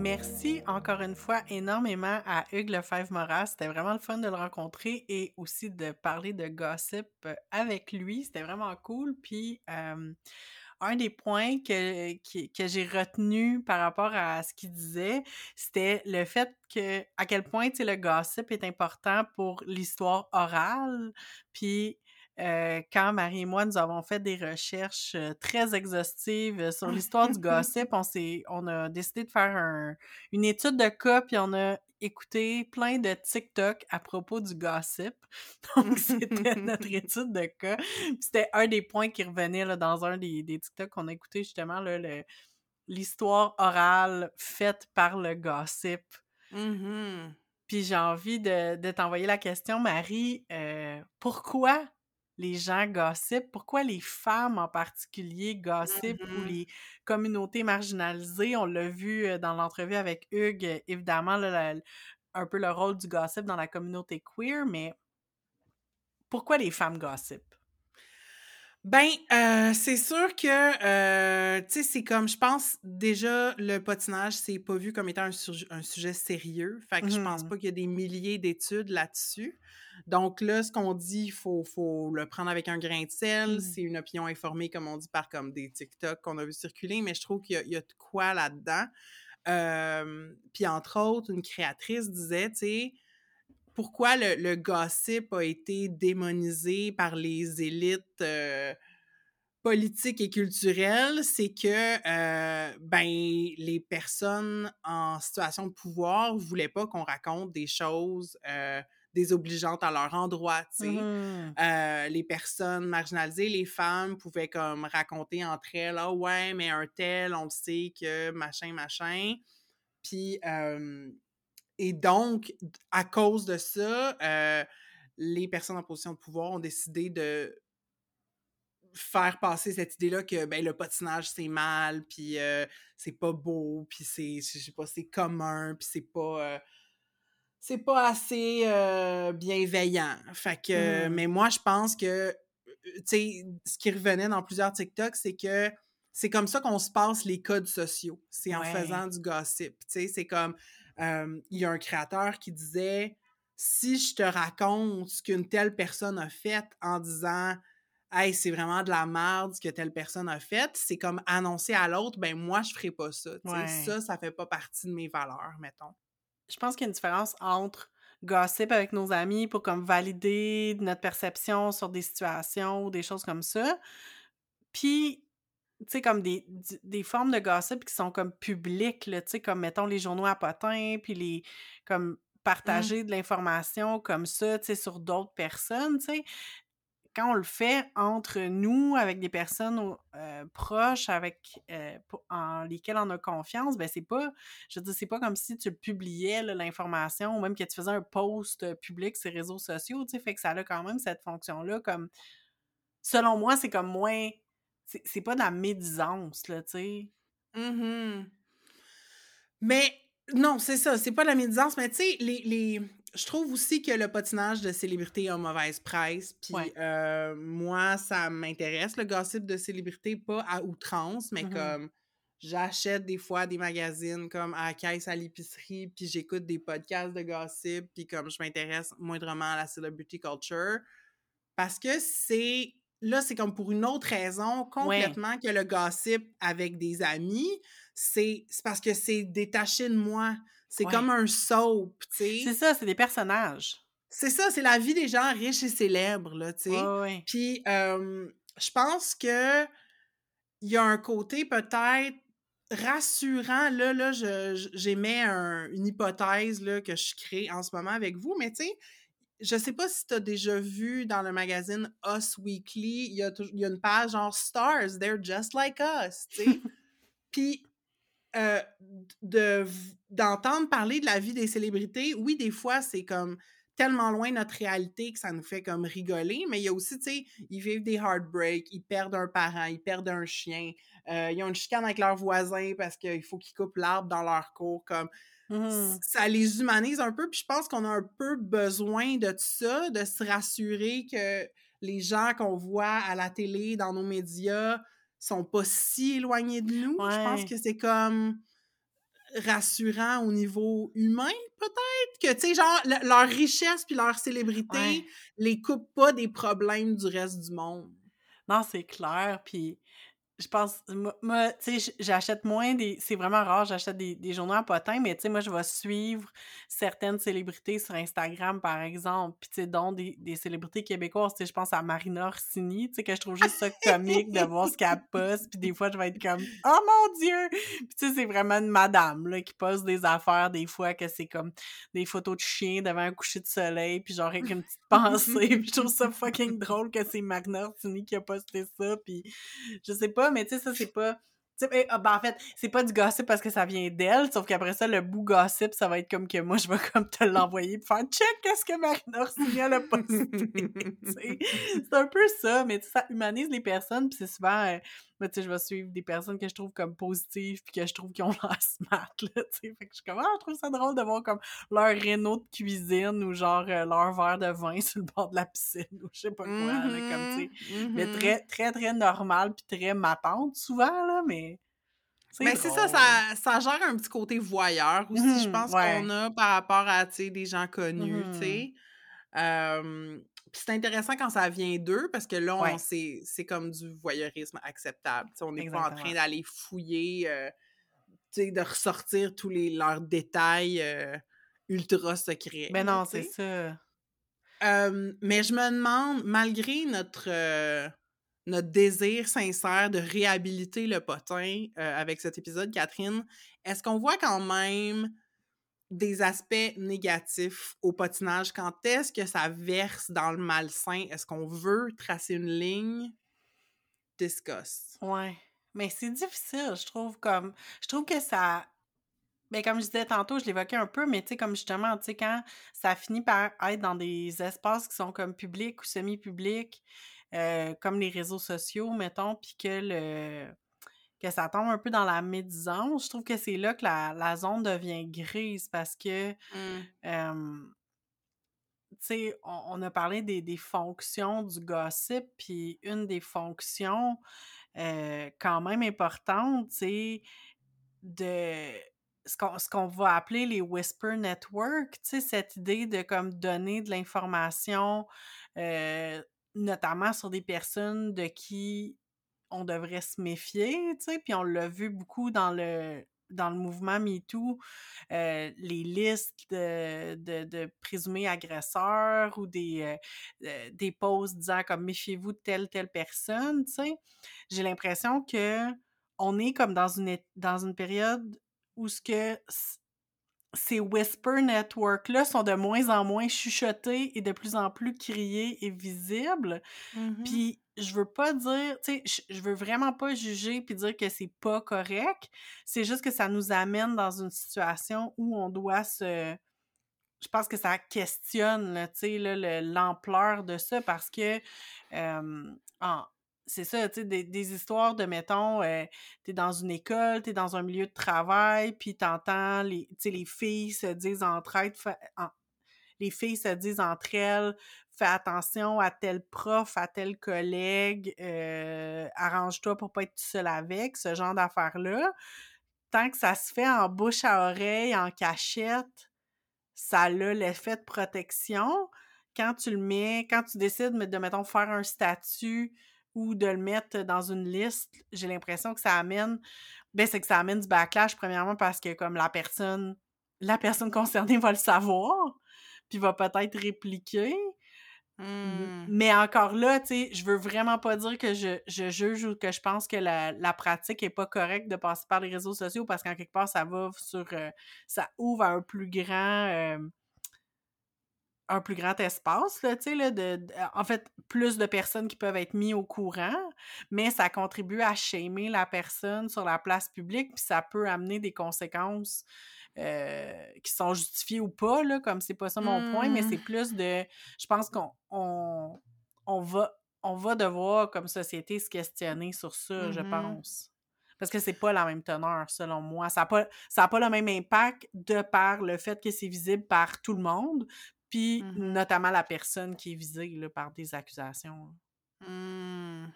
Merci encore une fois énormément à Hugues Lefebvre-Moras. C'était vraiment le fun de le rencontrer et aussi de parler de gossip euh, avec lui. C'était vraiment cool. Puis, un des points que, que, j'ai retenu par rapport à ce qu'il disait, c'était le fait que à quel point le gossip est important pour l'histoire orale. Puis euh, quand Marie et moi, nous avons fait des recherches euh, très exhaustives euh, sur *laughs* l'histoire du gossip, on, on a décidé de faire une étude de cas, puis on a écouté plein de TikTok à propos du gossip. *laughs* Donc, c'était *laughs* notre étude de cas. C'était un des points qui revenait là, dans un des, des TikTok qu'on a écouté, justement, l'histoire orale faite par le gossip. Mmh puis j'ai envie de, de t'envoyer la question, Marie, pourquoi les gens gossipent, pourquoi les femmes en particulier gossipent ou mmh les communautés marginalisées? On l'a vu dans l'entrevue avec Hugues, évidemment, un peu le rôle du gossip dans la communauté queer, mais pourquoi les femmes gossipent? Ben, euh, c'est sûr que, euh, tu sais, c'est comme, je pense, déjà, le patinage, c'est pas vu comme étant un, sujet sérieux. Fait que je pense mmh pas qu'il y a des milliers d'études là-dessus. Donc là, ce qu'on dit, il faut, faut, le prendre avec un grain de sel. Mmh. C'est une opinion informée, comme on dit, par comme des TikTok qu'on a vu circuler, mais je trouve qu'il y, a de quoi là-dedans. Puis entre autres, une créatrice disait, tu sais, pourquoi le, gossip a été démonisé par les élites politiques et culturelles, c'est que ben les personnes en situation de pouvoir voulaient pas qu'on raconte des choses désobligeantes à leur endroit. Mmh euh, les personnes marginalisées, les femmes pouvaient comme raconter entre elles, ah ouais, mais un tel, on le sait que machin, machin. Puis, et donc, à cause de ça, euh, les personnes en position de pouvoir ont décidé de faire passer cette idée-là que ben, le patinage c'est mal, puis euh, c'est pas beau, puis c'est, je sais pas, c'est commun, puis c'est pas c'est pas assez bienveillant. Fait que, mmh. mais moi, je pense que tu sais, ce qui revenait dans plusieurs TikTok, c'est que c'est comme ça qu'on se passe les codes sociaux. C'est en Ouais. faisant du gossip. Tu sais, c'est comme, euh, il y a un créateur qui disait, si je te raconte ce qu'une telle personne a fait en disant, hey, c'est vraiment de la merde ce que telle personne a fait, c'est comme annoncer à l'autre, ben moi, je ferai pas ça. Ouais. Ça, ça fait pas partie de mes valeurs, mettons. Je pense qu'il y a une différence entre gossip avec nos amis pour comme valider notre perception sur des situations ou des choses comme ça. Puis, tu sais, comme des, des formes de gossip qui sont comme publiques, tu sais, comme mettons les journaux à potins, puis les comme partager de l'information comme ça, tu sais, sur d'autres personnes, tu sais. Quand on le fait entre nous, avec des personnes euh, proches, avec euh, pour- en lesquelles on a confiance, ben c'est pas, je veux dire, c'est pas comme si tu publiais l'information ou même que tu faisais un post euh, public sur les réseaux sociaux, tu sais, fait que ça a quand même cette fonction-là comme, selon moi, c'est comme moins, c'est pas de la médisance, là, tu sais. Mhm. Mais non, c'est ça, c'est pas la médisance, mais tu sais, les, les... je trouve aussi que le patinage de célébrité a mauvaise presse. Puis Ouais. euh, moi, ça m'intéresse, le gossip de célébrité, pas à outrance, mais Mhm. comme j'achète des fois des magazines comme à la caisse à l'épicerie, puis j'écoute des podcasts de gossip, puis comme je m'intéresse moindrement à la celebrity culture. Parce que c'est. Là, c'est comme pour une autre raison complètement que le gossip avec des amis. C'est parce que c'est détaché de moi. C'est Ouais. comme un soap, tu sais. C'est ça, c'est des personnages. C'est ça, c'est la vie des gens riches et célèbres, là, tu sais. Ouais. Puis, euh, je pense que il y a un côté peut-être rassurant. Là, là, je- je- j'émets un- une hypothèse là, que je crée en ce moment avec vous, mais tu sais, je sais pas si tu as déjà vu dans le magazine Us Weekly, il y a, tou- il y a une page genre Stars, they're just like us, tu sais. *laughs* Puis, euh, de d'entendre parler de la vie des célébrités, oui, des fois, c'est comme tellement loin de notre réalité que ça nous fait comme rigoler, mais il y a aussi, tu sais, ils vivent des heartbreaks, ils perdent un parent, ils perdent un chien, euh, ils ont une chicane avec leurs voisins parce qu'il faut qu'ils coupent l'arbre dans leur cour, comme Mhm. ça les humanise un peu, puis je pense qu'on a un peu besoin de ça, de se rassurer que les gens qu'on voit à la télé, dans nos médias, sont pas si éloignés de nous. Je pense que c'est comme rassurant au niveau humain, peut-être, que, tu sais, genre, le- leur richesse puis leur célébrité Ouais. les coupe pas des problèmes du reste du monde. Non, c'est clair. Puis je pense, moi, tu sais, j'achète moins des. C'est vraiment rare, j'achète des, des journaux à potins, mais tu sais, moi, je vais suivre certaines célébrités sur Instagram, par exemple. Puis, tu sais, dont des, des célébrités québécoises. Tu sais, je pense à Marina Orsini, tu sais, que je trouve juste ça comique de voir ce qu'elle poste. Puis, des fois, je vais être comme, oh mon Dieu! Puis, tu sais, c'est vraiment une madame, là, qui poste des affaires, des fois, que c'est comme des photos de chiens devant un coucher de soleil, puis genre avec une petite pensée. puis, je trouve ça fucking drôle que c'est Marina Orsini qui a posté ça. Puis, je sais pas, mais tu sais, ça, c'est pas. Eh, ah, ben, en fait, c'est pas du gossip parce que ça vient d'elle, sauf qu'après ça, le bout gossip, ça va être comme que moi, je vais comme te l'envoyer pour faire check qu'est-ce que Marina Orsini elle a posté. *laughs* c'est un peu ça, mais ça humanise les personnes, puis c'est souvent. euh, tu sais, je vais suivre des personnes que je trouve comme positives, puis que je trouve qui ont *laughs* l'air smart, là, tu sais. Fait que je suis comme, ah, je trouve ça drôle de voir comme leur réno de cuisine ou genre euh, leur verre de vin *laughs* sur le bord de la piscine ou je sais pas quoi, là, comme, tu sais. Mhm, Mais mhm. très, très, très normal puis très matante souvent, là, mais. Ben, c'est ça, ça, ça gère un petit côté voyeur aussi, je Mhm, pense ouais. qu'on a par rapport à, des gens connus, tu sais. Euh, puis c'est intéressant quand ça vient d'eux, parce que là, on- Ouais. c'est comme du voyeurisme acceptable. on n'est pas en train d'aller fouiller, euh, de ressortir tous les, leurs détails euh, ultra secrets. Là, non, c'est ça. Mais je me demande, malgré notre, euh, notre désir sincère de réhabiliter le potin euh, avec cet épisode, Catherine, est-ce qu'on voit quand même des aspects négatifs au patinage? Quand est-ce que ça verse dans le malsain? Est-ce qu'on veut tracer une ligne? Discuss. Ouais. Mais c'est difficile, je trouve, comme. Je trouve que ça. Mais comme je disais tantôt, je l'évoquais un peu, mais tu sais, comme justement, tu sais, quand ça finit par être dans des espaces qui sont comme publics ou semi-publics, euh, comme les réseaux sociaux, mettons, puis que le que ça tombe un peu dans la médisance, je trouve que c'est là que la, la zone devient grise parce que Mm. euh, sais, on, on a parlé des, des fonctions du gossip, puis une des fonctions euh, quand même importantes, c'est de ce qu'on va appeler les whisper network, tu sais, cette idée de comme donner de l'information, euh, notamment sur des personnes de qui on devrait se méfier, tu sais, puis on l'a vu beaucoup dans le dans le mouvement MeToo, euh, les listes de, de, de, présumés agresseurs ou des, euh, des disant comme méfiez-vous de telle telle personne, tu sais. J'ai l'impression que on est comme dans une dans une période où ce que ces whisper networks-là sont de moins en moins chuchotés et de plus en plus criés et visibles. Mmh Puis je veux pas dire, tu sais, je veux vraiment pas juger puis dire que c'est pas correct. C'est juste que ça nous amène dans une situation où on doit se... Je pense que ça questionne, tu sais, l'ampleur de ça parce que euh, en, c'est ça, tu sais, des, histoires de, mettons, euh, t'es dans une école, t'es dans un milieu de travail, puis t'entends, les, les filles se disent entre elles, les filles se disent entre elles, fais attention à tel prof, à tel collègue, euh, arrange-toi pour pas être tout seul avec, ce genre d'affaires-là. Tant que ça se fait en bouche à oreille, en cachette, ça a l'effet de protection. Quand tu le mets, quand tu décides de, mettons, faire un statut ou de le mettre dans une liste, j'ai l'impression que ça amène ben c'est que ça amène du backlash premièrement parce que comme la personne la personne concernée va le savoir puis va peut-être répliquer. Mmh. Mais encore là, tu sais, je veux vraiment pas dire que je, je, juge ou que je pense que la, la, pratique est pas correcte de passer par les réseaux sociaux parce qu'en quelque part, ça va sur... Euh, ça ouvre un plus grand... Euh, un plus grand espace, là, tu sais, là, de, en fait, plus de personnes qui peuvent être mis au courant, mais ça contribue à shamer la personne sur la place publique, puis ça peut amener des conséquences euh, qui sont justifiées ou pas, là, comme c'est pas ça mon point, mais c'est Mmh. plus de, je pense qu'on on, on va, on va devoir, comme société, se questionner sur ça, je Mmh pense. Parce que c'est pas la même teneur, selon moi. Ça n'a pas, ça a pas le même impact de par le fait que c'est visible par tout le monde, puis Mmh notamment la personne qui est visée là, par des accusations. Mmh.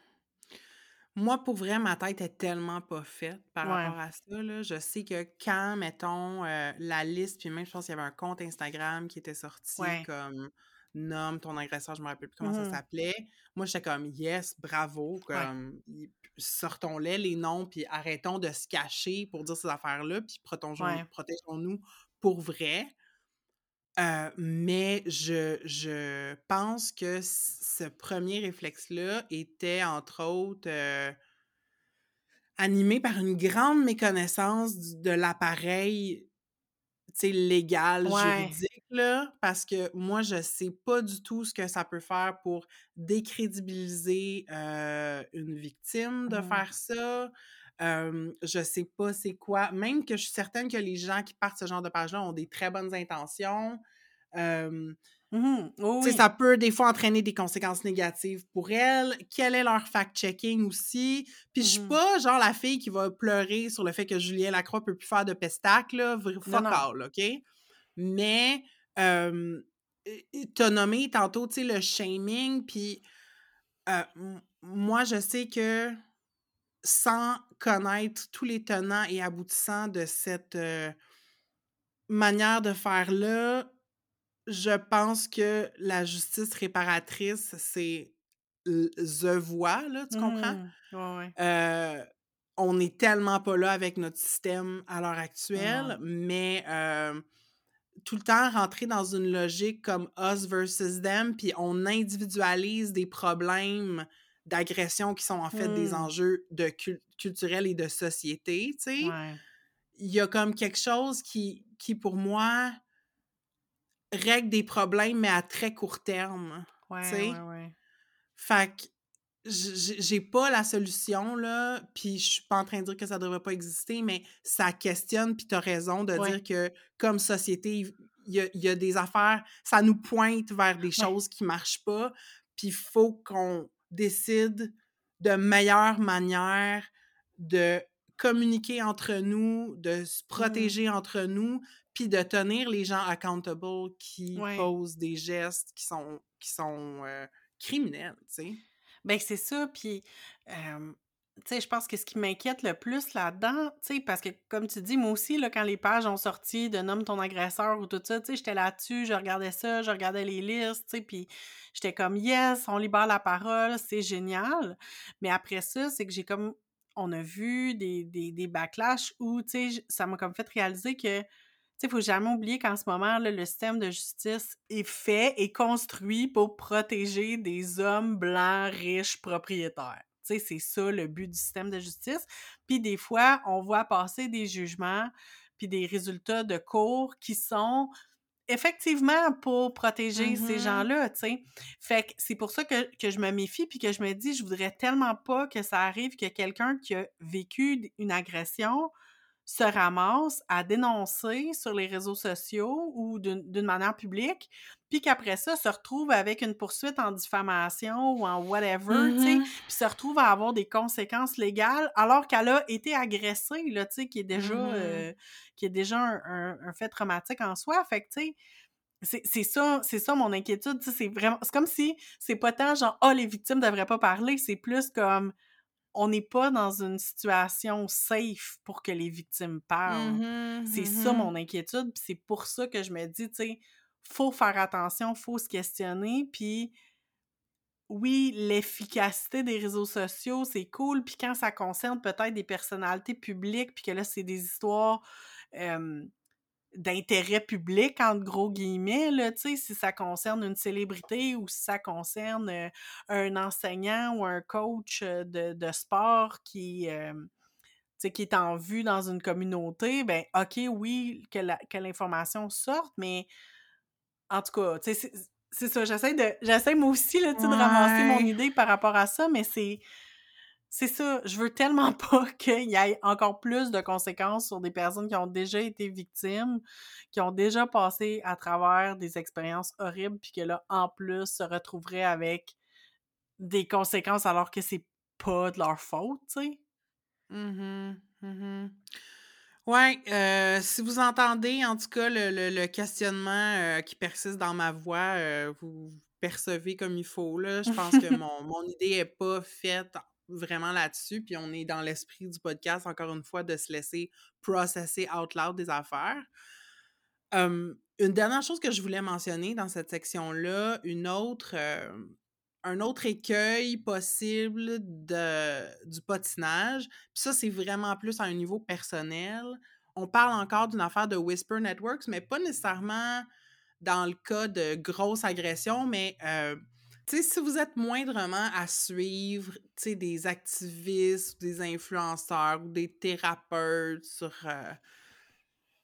Moi, pour vrai, ma tête est tellement pas faite par Ouais. rapport à ça, là. Je sais que quand, mettons, heu, la liste puis même je pense qu'il y avait un compte Instagram qui était sorti Ouais. comme «Nomme ton agresseur», je me rappelle plus comment ça Mmh s'appelait. Moi, j'étais comme «Yes, bravo», comme sortons-les les noms puis arrêtons de se cacher pour dire ces affaires-là puis protégeons protégeons-nous pour vrai. Heu, mais je je pense que ce premier réflexe-là était entre autres, heu animé par une grande méconnaissance du de l'appareil, légal, Ouais. juridique, là. Parce que moi, je sais pas du tout ce que ça peut faire pour décrédibiliser, heu, une victime de Mmh. faire ça. Hem, je sais pas c'est quoi même que je suis certaine que les gens qui partent ce genre de page-là ont des très bonnes intentions. Mmh Oh oui. ça peut des fois entraîner des conséquences négatives pour elles. Quel est leur fact-checking aussi? Puis je suis Mmh pas genre la fille qui va pleurer sur le fait que Julien Lacroix peut plus faire de pestac là, fuck all, OK? Mais, hem, et et tu as nommé tantôt, tu sais, le shaming, puis, moi, je sais que sans connaître tous les tenants et aboutissants de cette, heu manière de faire-là, je pense que la justice réparatrice, c'est the voie, là, tu comprends? Mmh. Ouais, ouais. Heu, on est tellement pas là avec notre système à l'heure actuelle, mais, hem, tout le temps rentrer dans une logique comme us versus them, puis on individualise des problèmes d'agression qui sont en fait des Mmh. enjeux de cul culturels et de société, tu sais? Ouais. Il y a comme quelque chose qui qui pour moi règle des problèmes, mais à très court terme, tu Ouais, sais? ouais, ouais. Fait que j'ai pas la solution, là, puis je suis pas en train de dire que ça devrait pas exister, mais ça questionne, puis tu as raison de dire que comme société, il y y a des affaires ça nous pointe vers des choses qui marchent pas, puis il faut qu'on décide de meilleures manières de communiquer entre nous, de se Mmh. protéger entre nous, puis de tenir les gens accountable qui Ouais. posent des gestes qui sont, qui sont euh, criminels, tu sais? Ben, c'est ça, puis, tu sais, je pense que ce qui m'inquiète le plus là-dedans, tu parce que comme tu dis, moi aussi, là, quand les pages ont sorti de «Nomme ton agresseur» ou tout ça, tu sais, j'étais là-dessus, je regardais ça, je regardais les listes, tu puis j'étais comme: «Yes, on libère la parole, c'est génial!» mais après ça, c'est que j'ai comme on a vu des des backlash où, tu sais, ça m'a comme fait réaliser que, tu sais, faut jamais oublier qu'en ce moment, le système de justice est fait et construit pour protéger des hommes blancs, riches, propriétaires. Tu sais, c'est ça le but du système de justice. Puis des fois, on voit passer des jugements puis des résultats de cours qui sont effectivement pour protéger ces Mhm. gens-là, tu sais. Fait que c'est pour ça que, que je me méfie puis que je me dis, je voudrais tellement pas que ça arrive que quelqu'un qui a vécu une agression se ramasse à dénoncer sur les réseaux sociaux ou d'une manière publique, puis qu'après ça, se retrouve avec une poursuite en diffamation ou en whatever, tu sais, Mhm. puis se retrouve à avoir des conséquences légales alors qu'elle a été agressée, là, tu sais, qui est déjà, Mhm. euh, qui est déjà un, un- un fait traumatique en soi. Fait que, tu sais, c'est ça, c'est ça mon inquiétude, tu sais, c'est vraiment, c'est comme si c'est pas tant genre, ah, les victimes devraient pas parler, c'est plus comme, on n'est pas dans une situation safe pour que les victimes parlent. Mhm, C'est ça mhm. mon inquiétude, puis c'est pour ça que je me dis, tu sais, faut faire attention, faut se questionner, puis oui, l'efficacité des réseaux sociaux, c'est cool, puis quand ça concerne peut-être des personnalités publiques, puis que là, c'est des histoires euh, d'intérêt public, entre gros guillemets, là, tu sais, si ça concerne une célébrité ou si ça concerne euh, un enseignant ou un coach de, de sport qui, euh, est en vue dans une communauté, ben OK, oui, que la- que l'information sorte, mais en tout cas, c'est- ça, j'essaie de j'essaie moi aussi là, de ramasser mon idée par rapport à ça, mais c'est c'est ça, je veux tellement *laughs* pas qu'il y ait encore plus de conséquences sur des personnes qui ont déjà été victimes, qui ont déjà passé à travers des expériences horribles, puis que là, en plus, se retrouveraient avec des conséquences alors que c'est pas de leur faute, tu sais? Mhm, mhm. Ouais, euh, si vous entendez en tout cas le, le- le questionnement euh, qui persiste dans ma voix, euh, vous percevez comme il faut, là. Je pense que *laughs* mon, mon idée est pas faite vraiment là-dessus, puis on est dans l'esprit du podcast, encore une fois, de se laisser processer out loud des affaires. Une dernière chose que je voulais mentionner dans cette section-là, une autre, un autre écueil possible de, du patinage, puis ça, c'est vraiment plus à un niveau personnel. On parle encore d'une affaire de Whisper Networks, mais pas nécessairement dans le cas de grosses agressions, mais tu sais, si vous êtes moindrement à suivre, tu sais, des activistes, des influenceurs ou des thérapeutes sur, euh,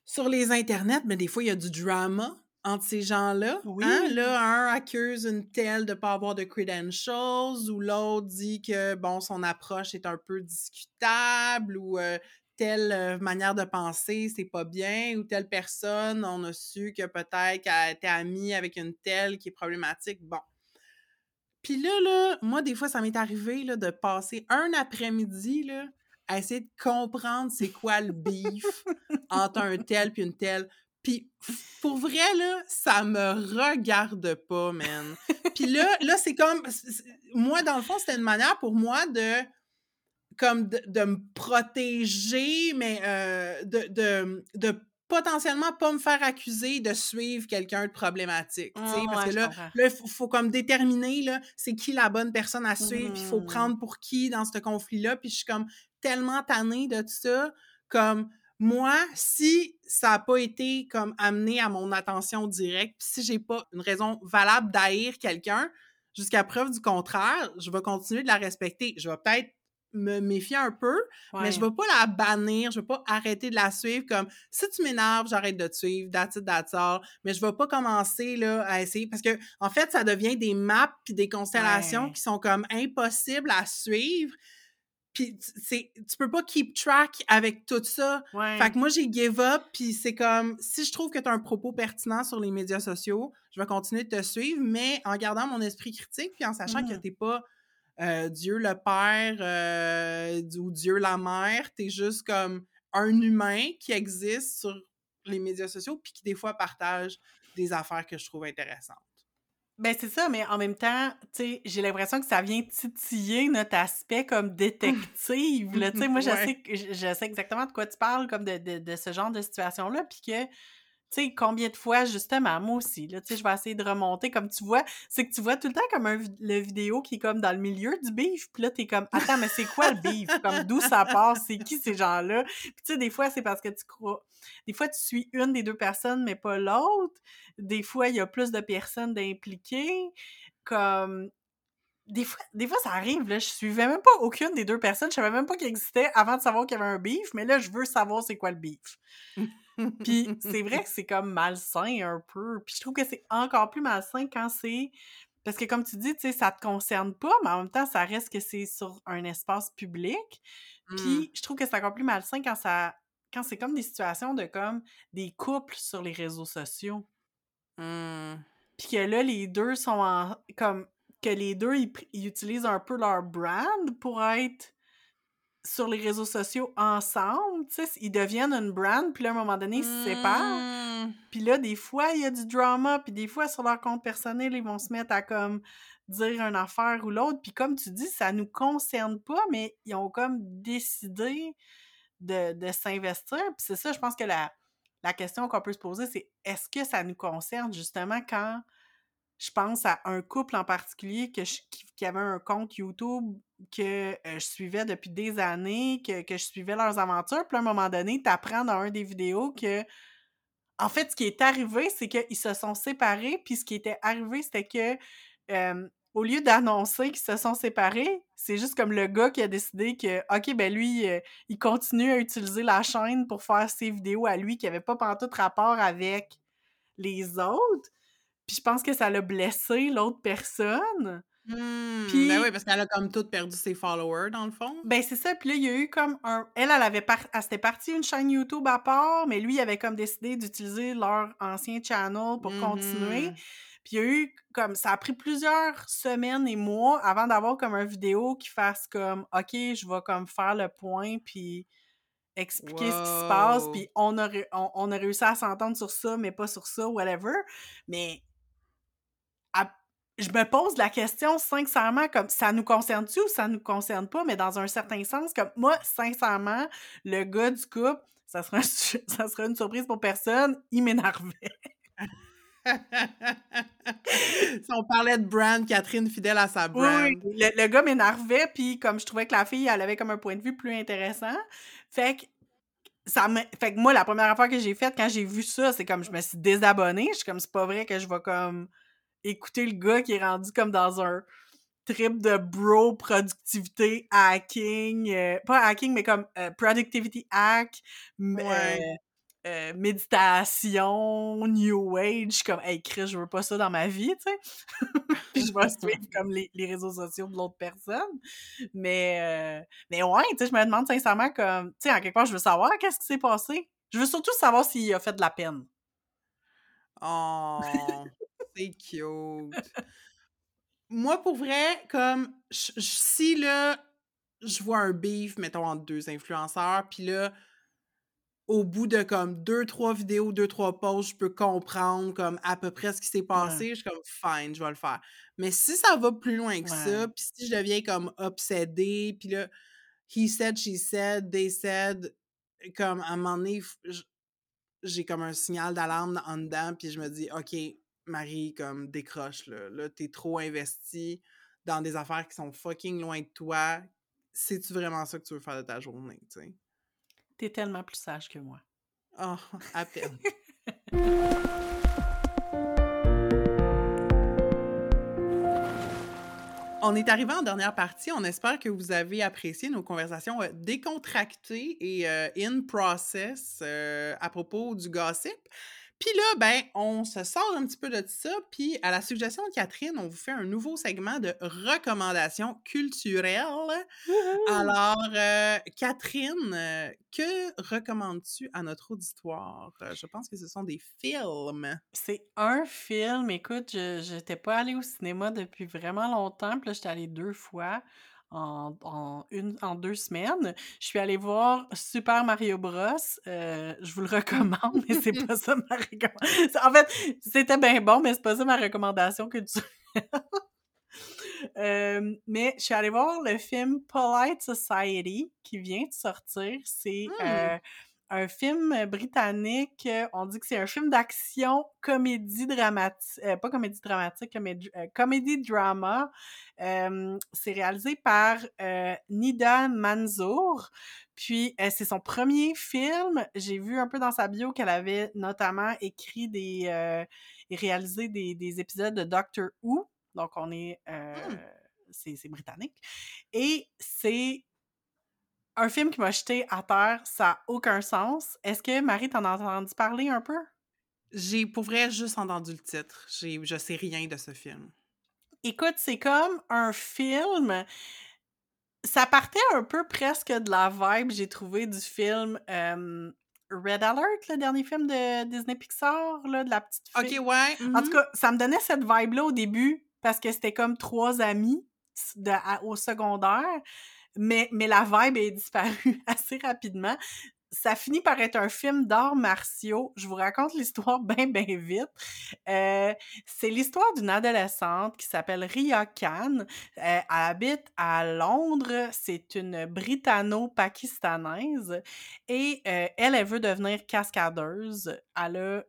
sur les internets, mais des fois, il y a du drama entre ces gens-là. Oui. Hein? Là, un accuse une telle de ne pas avoir de credentials, ou l'autre dit que, bon, son approche est un peu discutable, ou euh, telle euh, manière de penser, c'est pas bien, ou telle personne, on a su que peut-être qu'elle était amie avec une telle qui est problématique. Bon. Puis là, là, moi, des fois, ça m'est arrivé là, de passer un après-midi là, à essayer de comprendre c'est quoi le beef entre un tel puis une telle. Puis pour vrai, là, ça me regarde pas, man. Puis là, là c'est comme... Moi, dans le fond, c'était une manière pour moi de comme de, de me protéger, mais euh, de, de potentiellement pas me faire accuser de suivre quelqu'un de problématique. tu sais, Ah, parce ouais, que là, il faut, faut comme déterminer là, c'est qui la bonne personne à suivre, puis il faut Mhm. prendre pour qui dans ce conflit-là. Puis je suis comme tellement tannée de tout ça. Comme moi, si ça n'a pas été comme amené à mon attention directe, puis si j'ai pas une raison valable d'haïr quelqu'un, jusqu'à preuve du contraire, je vais continuer de la respecter. Je vais peut-être me méfier un peu, mais je vais pas la bannir, je vais pas arrêter de la suivre comme si tu m'énerves, j'arrête de te suivre, that's it, that's all. Mais je vais pas commencer là à essayer parce que en fait, ça devient des maps puis des constellations Ouais. qui sont comme impossibles à suivre. Puis tu- c'est tu peux pas keep track avec tout ça. Ouais. Fait que moi j'ai give up puis c'est comme si je trouve que tu as un propos pertinent sur les médias sociaux, je vais continuer de te suivre mais en gardant mon esprit critique puis en sachant que Mhm. t'es pas euh, Dieu le Père euh, ou Dieu la Mère, t'es juste comme un humain qui existe sur les médias sociaux, puis qui des fois partagent des affaires que je trouve intéressantes. Ben, c'est ça, mais en même temps, tu sais, j'ai l'impression que ça vient titiller notre aspect comme détective, là. Tu sais, moi, je, *laughs* sais, que- je, je sais exactement de quoi tu parles, comme de, de, de ce genre de situation-là, puis que, tu sais, combien de fois, justement, moi aussi, là, tu sais, je vais essayer de remonter, comme tu vois, c'est que tu vois tout le temps comme un, le vidéo qui est comme dans le milieu du beef, puis là, t'es comme, *laughs* attends, mais c'est quoi le beef? Comme, d'où ça part? C'est qui ces gens-là? Puis tu sais, des fois, c'est parce que tu crois... Des fois, tu suis une des deux personnes, mais pas l'autre. Des fois, il y a plus de personnes d'impliquées. Comme... Des fois, des fois, ça arrive, là, je suivais même pas aucune des deux personnes, je savais même pas qu'il existait avant de savoir qu'il y avait un beef, mais là, je veux savoir c'est quoi le beef. Puis *laughs* c'est vrai que c'est comme malsain un peu. Puis je trouve que c'est encore plus malsain quand c'est. Parce que comme tu dis, tu sais, ça te concerne pas, mais en même temps, ça reste que c'est sur un espace public. Mm. Puis je trouve que c'est encore plus malsain quand ça. Quand c'est comme des situations de comme des couples sur les réseaux sociaux. Mm. Puis que là, les deux sont en. comme que les deux, ils utilisent un peu leur brand pour être sur les réseaux sociaux ensemble, tu sais, ils deviennent une brand, puis là, à un moment donné, ils se séparent. Mm. Puis là, des fois, il y a du drama, puis des fois, sur leur compte personnel, ils vont se mettre à comme dire une affaire ou l'autre. Puis comme tu dis, ça nous concerne pas, mais ils ont comme décidé de, de s'investir. Puis c'est ça, je pense que la, la question qu'on peut se poser, c'est est-ce que ça nous concerne justement quand je pense à un couple en particulier que qui, avait un compte YouTube que euh, je suivais depuis des années, que, que je suivais leurs aventures. Puis à un moment donné, tu apprends dans un des vidéos que en fait, ce qui est arrivé, c'est qu'ils se sont séparés, puis ce qui était arrivé, c'était que au lieu d'annoncer qu'ils se sont séparés, c'est juste comme le gars qui a décidé que, OK, ben lui, euh, il continue à utiliser la chaîne pour faire ses vidéos à lui qui n'avaient pas pantoute rapport avec les autres. Puis je pense que ça l'a blessé l'autre personne. Mm. Puis- Ben oui, parce qu'elle a comme toute perdu ses followers, dans le fond. Ben c'est ça, puis là, il y a eu comme un... Elle, elle avait par... elle s'était partie une chaîne YouTube à part, mais lui, il avait comme décidé d'utiliser leur ancien channel pour continuer. Mhm. Puis il y a eu comme... Ça a pris plusieurs semaines et mois avant d'avoir comme un vidéo qui fasse comme « OK, je vais comme faire le point, puis expliquer ce qui se passe, puis on a, on, on a réussi à s'entendre sur ça, mais pas sur ça, whatever. » Mais je me pose la question sincèrement comme ça nous concerne-tu ou ça nous concerne pas mais dans un certain sens comme moi sincèrement le gars du couple ça serait *laughs* ça serait une surprise pour personne il m'énervait *laughs* si on parlait de brand, Catherine fidèle à sa brand. oui le, le gars m'énervait puis comme je trouvais que la fille elle avait comme un point de vue plus intéressant fait que ça me fait que moi la première affaire que j'ai faite quand j'ai vu ça c'est comme je me suis désabonnée je suis comme c'est pas vrai que je vais comme écouter le gars qui est rendu comme dans un trip de bro productivité hacking euh, pas hacking mais comme euh, productivity hack Ouais. euh, euh, méditation new age comme hey Chris je veux pas ça dans ma vie tu sais. *laughs* Puis je vais suivre *laughs* comme les, les réseaux sociaux de l'autre personne. Mais mais ouais tu sais je me demande sincèrement comme tu sais en quelque part je veux savoir qu'est-ce qui s'est passé. Je veux surtout savoir s'il a fait de la peine. Oh, c'est cute. Moi, pour vrai, comme je- je- si là, je vois un beef, mettons, entre deux influenceurs, puis là, au bout de comme deux, trois vidéos, deux, trois posts, je peux comprendre comme à peu près ce qui s'est passé. Je suis comme fine, je vais le faire. Mais si ça va plus loin que ça, puis si je deviens comme obsédée, puis là, he said, she said, they said, comme à un moment donné, j'ai comme un signal d'alarme en dedans, puis je me dis, OK, Marie, comme décroche, là. Là, t'es trop investie dans des affaires qui sont fucking loin de toi. C'est-tu vraiment ça que tu veux faire de ta journée, tu sais? t'es tellement plus sage que moi Oh, à peine. *laughs* On est arrivé en dernière partie. On espère que vous avez apprécié nos conversations euh, décontractées et euh, in process euh, à propos du gossip. Puis là, ben, on se sort un petit peu de ça. Puis à la suggestion de Catherine, on vous fait un nouveau segment de recommandations culturelles. Alors, euh, Catherine, euh, que recommandes-tu à notre auditoire? Euh, je pense que ce sont des films. C'est un film, écoute, je j'étais pas allée au cinéma depuis vraiment longtemps, puis là, j'étais allée deux fois. En, une, en deux semaines. Je suis allée voir Super Mario Bros. Euh, je vous le recommande, mais c'est pas ça ma recommandation. En fait, c'était bien bon, mais c'est pas ça ma recommandation que tu. *laughs* Euh, mais je suis allée voir le film Polite Society qui vient de sortir. C'est Mmh. euh, un film britannique. On dit que c'est un film d'action, comédie dramatique, pas comédie dramatique, euh, comédie drama. Euh, c'est réalisé par euh, Nida Manzour. Puis c'est son premier film. J'ai vu un peu dans sa bio qu'elle avait notamment écrit des et réalisé des, des, épisodes de Doctor Who. Donc on est Mmh. c'est britannique. Et c'est un film qui m'a jeté à terre, ça n'a aucun sens. Est-ce que Marie t'en a entendu parler un peu? J'ai pour vrai juste entendu le titre. J'ai, je sais rien de ce film. Écoute, c'est comme un film. Ça partait un peu presque de la vibe, j'ai trouvé, du film euh, Red Alert, le dernier film de Disney Pixar, là, de la petite fille. Ok, ouais. En tout cas, ça me donnait cette vibe-là au début parce que c'était comme trois amis de, à, au secondaire mais, mais la vibe est disparue *laughs* assez rapidement. Ça finit par être un film d'arts martiaux. Je vous raconte l'histoire *laughs* bien, bien vite. Euh, c'est l'histoire d'une adolescente qui s'appelle Ria Khan. Euh, elle habite à Londres. C'est une britanno-pakistanaise. Et euh, elle, veut devenir cascadeuse. Elle a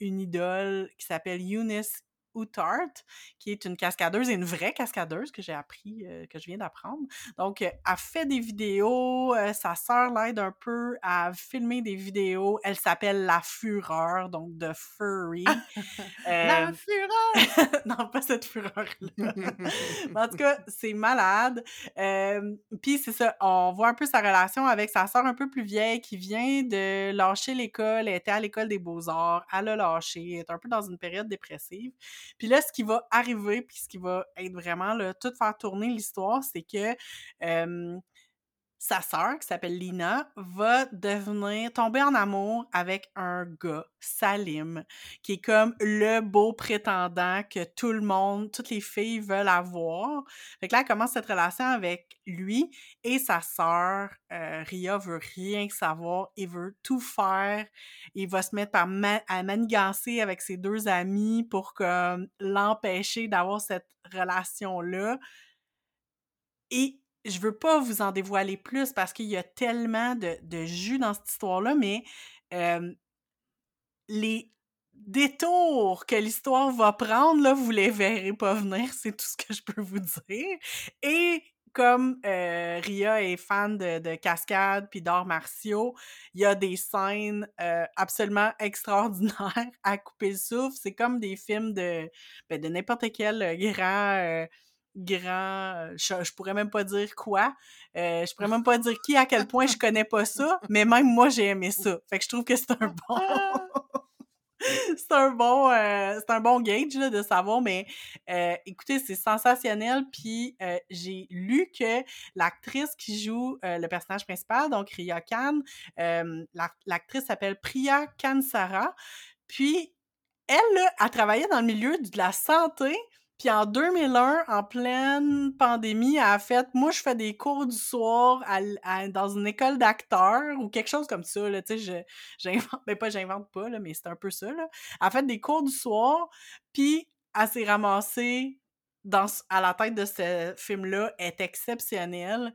une idole qui s'appelle Eunice Outart, qui est une cascadeuse et une vraie cascadeuse que j'ai appris, euh, que je viens d'apprendre. Donc, euh, elle fait des vidéos, euh, sa sœur l'aide un peu à filmer des vidéos. Elle s'appelle La Fureur, donc de Furry. *laughs* La Fureur! *laughs* non, pas cette fureur-là. en tout cas, c'est malade. Puis, c'est ça, on voit un peu sa relation avec sa sœur un peu plus vieille qui vient de lâcher l'école. Elle était à l'école des beaux-arts. Elle a lâché. Elle est un peu dans une période dépressive. Puis là, ce qui va arriver, puis ce qui va être vraiment là, tout faire tourner l'histoire, c'est que sa sœur, qui s'appelle Lina, va devenir tomber en amour avec un gars, Salim, qui est comme le beau prétendant que tout le monde, toutes les filles veulent avoir. Fait que là, elle commence cette relation avec lui et sa sœur. Euh, Ria veut rien savoir, il veut tout faire. Il va se mettre à manigancer avec ses deux amis pour comme l'empêcher d'avoir cette relation-là. Et je veux pas vous en dévoiler plus parce qu'il y a tellement de, de, jus dans cette histoire-là, mais euh, les détours que l'histoire va prendre, là, vous les verrez pas venir, c'est tout ce que je peux vous dire. Et comme euh, Ria est fan de, de cascades puis d'arts martiaux, il y a des scènes euh, absolument *laughs* extraordinaires à couper le souffle. C'est comme des films de, ben, de n'importe quel grand grand, je, je, pourrais même pas dire quoi, euh, je pourrais *laughs* même pas dire qui, à quel point je connais pas ça, mais même moi j'ai aimé ça. Fait que je trouve que c'est un bon, *laughs* c'est un bon, euh, c'est un bon gauge là, de savoir, mais euh, écoutez, c'est sensationnel. Puis j'ai lu que l'actrice qui joue le personnage principal, donc Ria Khan, l'actrice s'appelle Priya Kansara. Puis elle, là, a travaillé dans le milieu de la santé. Puis en 2001, en pleine pandémie, elle a fait « Moi, je fais des cours du soir dans une école d'acteurs ou quelque chose comme ça. » Là, tu sais, *laughs* j'invente, mais pas j'invente pas, là, mais c'est un peu ça. Là. Elle a fait des cours du soir, puis elle s'est ramassée à la tête de ce film-là, est exceptionnelle.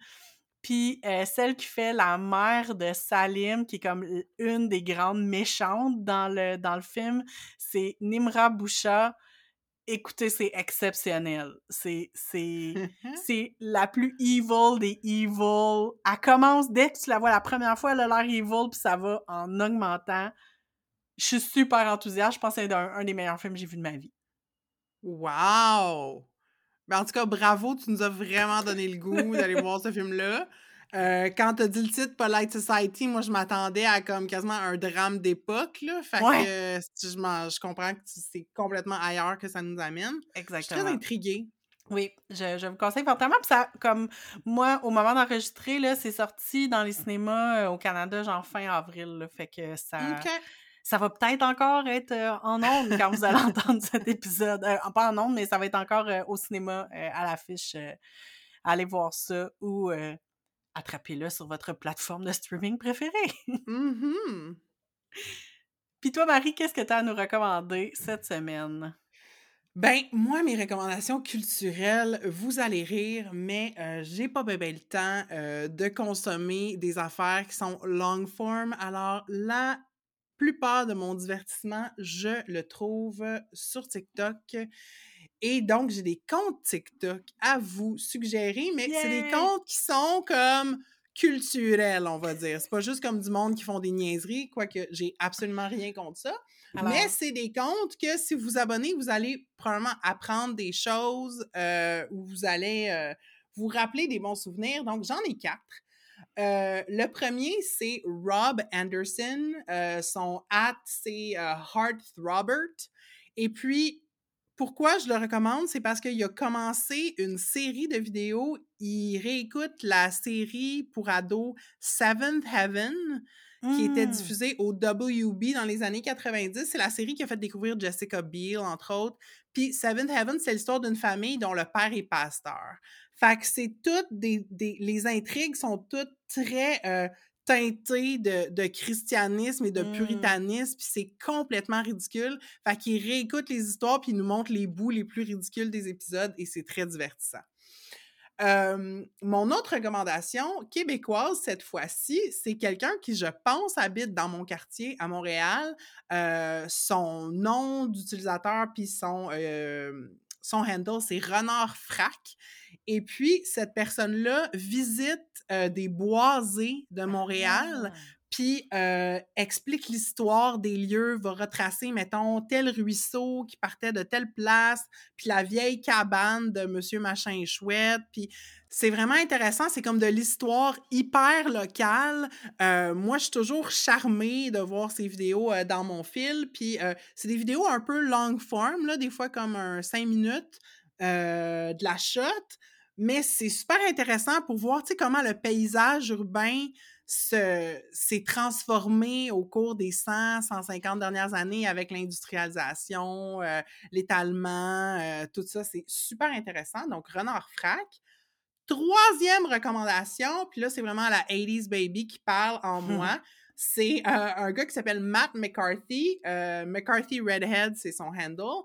Puis euh, celle qui fait la mère de Salim, qui est comme une des grandes méchantes dans le, dans le film, c'est Nimra Boucha. Écoutez, c'est exceptionnel. C'est, c'est, *laughs* c'est la plus evil des evil. Elle commence, dès que tu la vois la première fois, elle a l'air evil, puis ça va en augmentant. Je suis super enthousiaste. Je pense que c'est un, un des meilleurs films que j'ai vu de ma vie. Wow! Mais en tout cas, bravo, tu nous as vraiment donné le goût d'aller voir ce film-là. Euh, quand t'as dit le titre Polite Society, moi je m'attendais à comme quasiment un drame d'époque, là. Fait Ouais. que euh, je, je comprends que c'est complètement ailleurs que ça nous amène. Je suis Exactement. très intriguée. Oui, je, je vous conseille fortement. Puis ça, comme moi, au moment d'enregistrer, là, c'est sorti dans les cinémas euh, au Canada, genre fin avril. là. fait que ça, ça va peut-être encore être euh, en ondes quand vous allez *laughs* entendre cet épisode. Euh, pas en ondes, mais ça va être encore au cinéma, à l'affiche, allez voir ça ou attrapez-le sur votre plateforme de streaming préférée. *laughs* Mhm. Puis toi, Marie, qu'est-ce que tu as à nous recommander cette semaine? Ben, moi, mes recommandations culturelles, vous allez rire, mais euh, j'ai pas bien le temps euh, de consommer des affaires qui sont long form. Alors, la plupart de mon divertissement, je le trouve sur TikTok. Et donc, j'ai des comptes TikTok à vous suggérer, mais c'est des comptes qui sont comme culturels, on va dire. C'est pas juste comme du monde qui font des niaiseries, quoique j'ai absolument rien contre ça. Mais c'est des comptes que si vous vous abonnez, vous allez probablement apprendre des choses euh, ou vous allez euh, vous rappeler des bons souvenirs. Donc, j'en ai quatre. Euh, le premier, c'est Rob Anderson. Son hat, c'est Heartthrobbert. Et puis, pourquoi je le recommande? C'est parce qu'il a commencé une série de vidéos. Il réécoute la série pour ados Seventh Heaven, qui était hmm, diffusée au WB dans les années 90. C'est la série qui a fait découvrir Jessica Biel, entre autres. Puis Seventh Heaven, c'est l'histoire d'une famille dont le père est pasteur. Fait que c'est toutes des, des- Les intrigues sont toutes très euh, teintées de, de christianisme et de hmm. puritanisme, puis c'est complètement ridicule. Fait qu'il réécoute les histoires, puis il nous montre les bouts les plus ridicules des épisodes, et c'est très divertissant. Euh, mon autre recommandation, québécoise cette fois-ci, c'est quelqu'un qui, je pense, habite dans mon quartier à Montréal. Euh, son nom d'utilisateur puis son, euh, son handle, c'est Renard Frac. Et puis, cette personne-là visite euh, des boisés de Montréal Ah. puis euh, explique l'histoire des lieux, va retracer, mettons, tel ruisseau qui partait de telle place, puis la vieille cabane de Monsieur Machin Chouette, puis c'est vraiment intéressant, c'est comme de l'histoire hyper locale. Euh, moi, je suis toujours charmée de voir ces vidéos euh, dans mon fil, puis euh, c'est des vidéos un peu long form, là, des fois comme un 5 minutes euh, de la shot, mais c'est super intéressant pour voir, comment le paysage urbain se- s'est transformé au cours des 100, 150 dernières années avec l'industrialisation, euh, l'étalement, euh, tout ça. C'est super intéressant. Donc, Renard Frac. Troisième recommandation, puis là, c'est vraiment la 80s baby qui parle en moi. *laughs* C'est euh, un gars qui s'appelle Matt McCarthy. McCarthy Redhead, c'est son handle.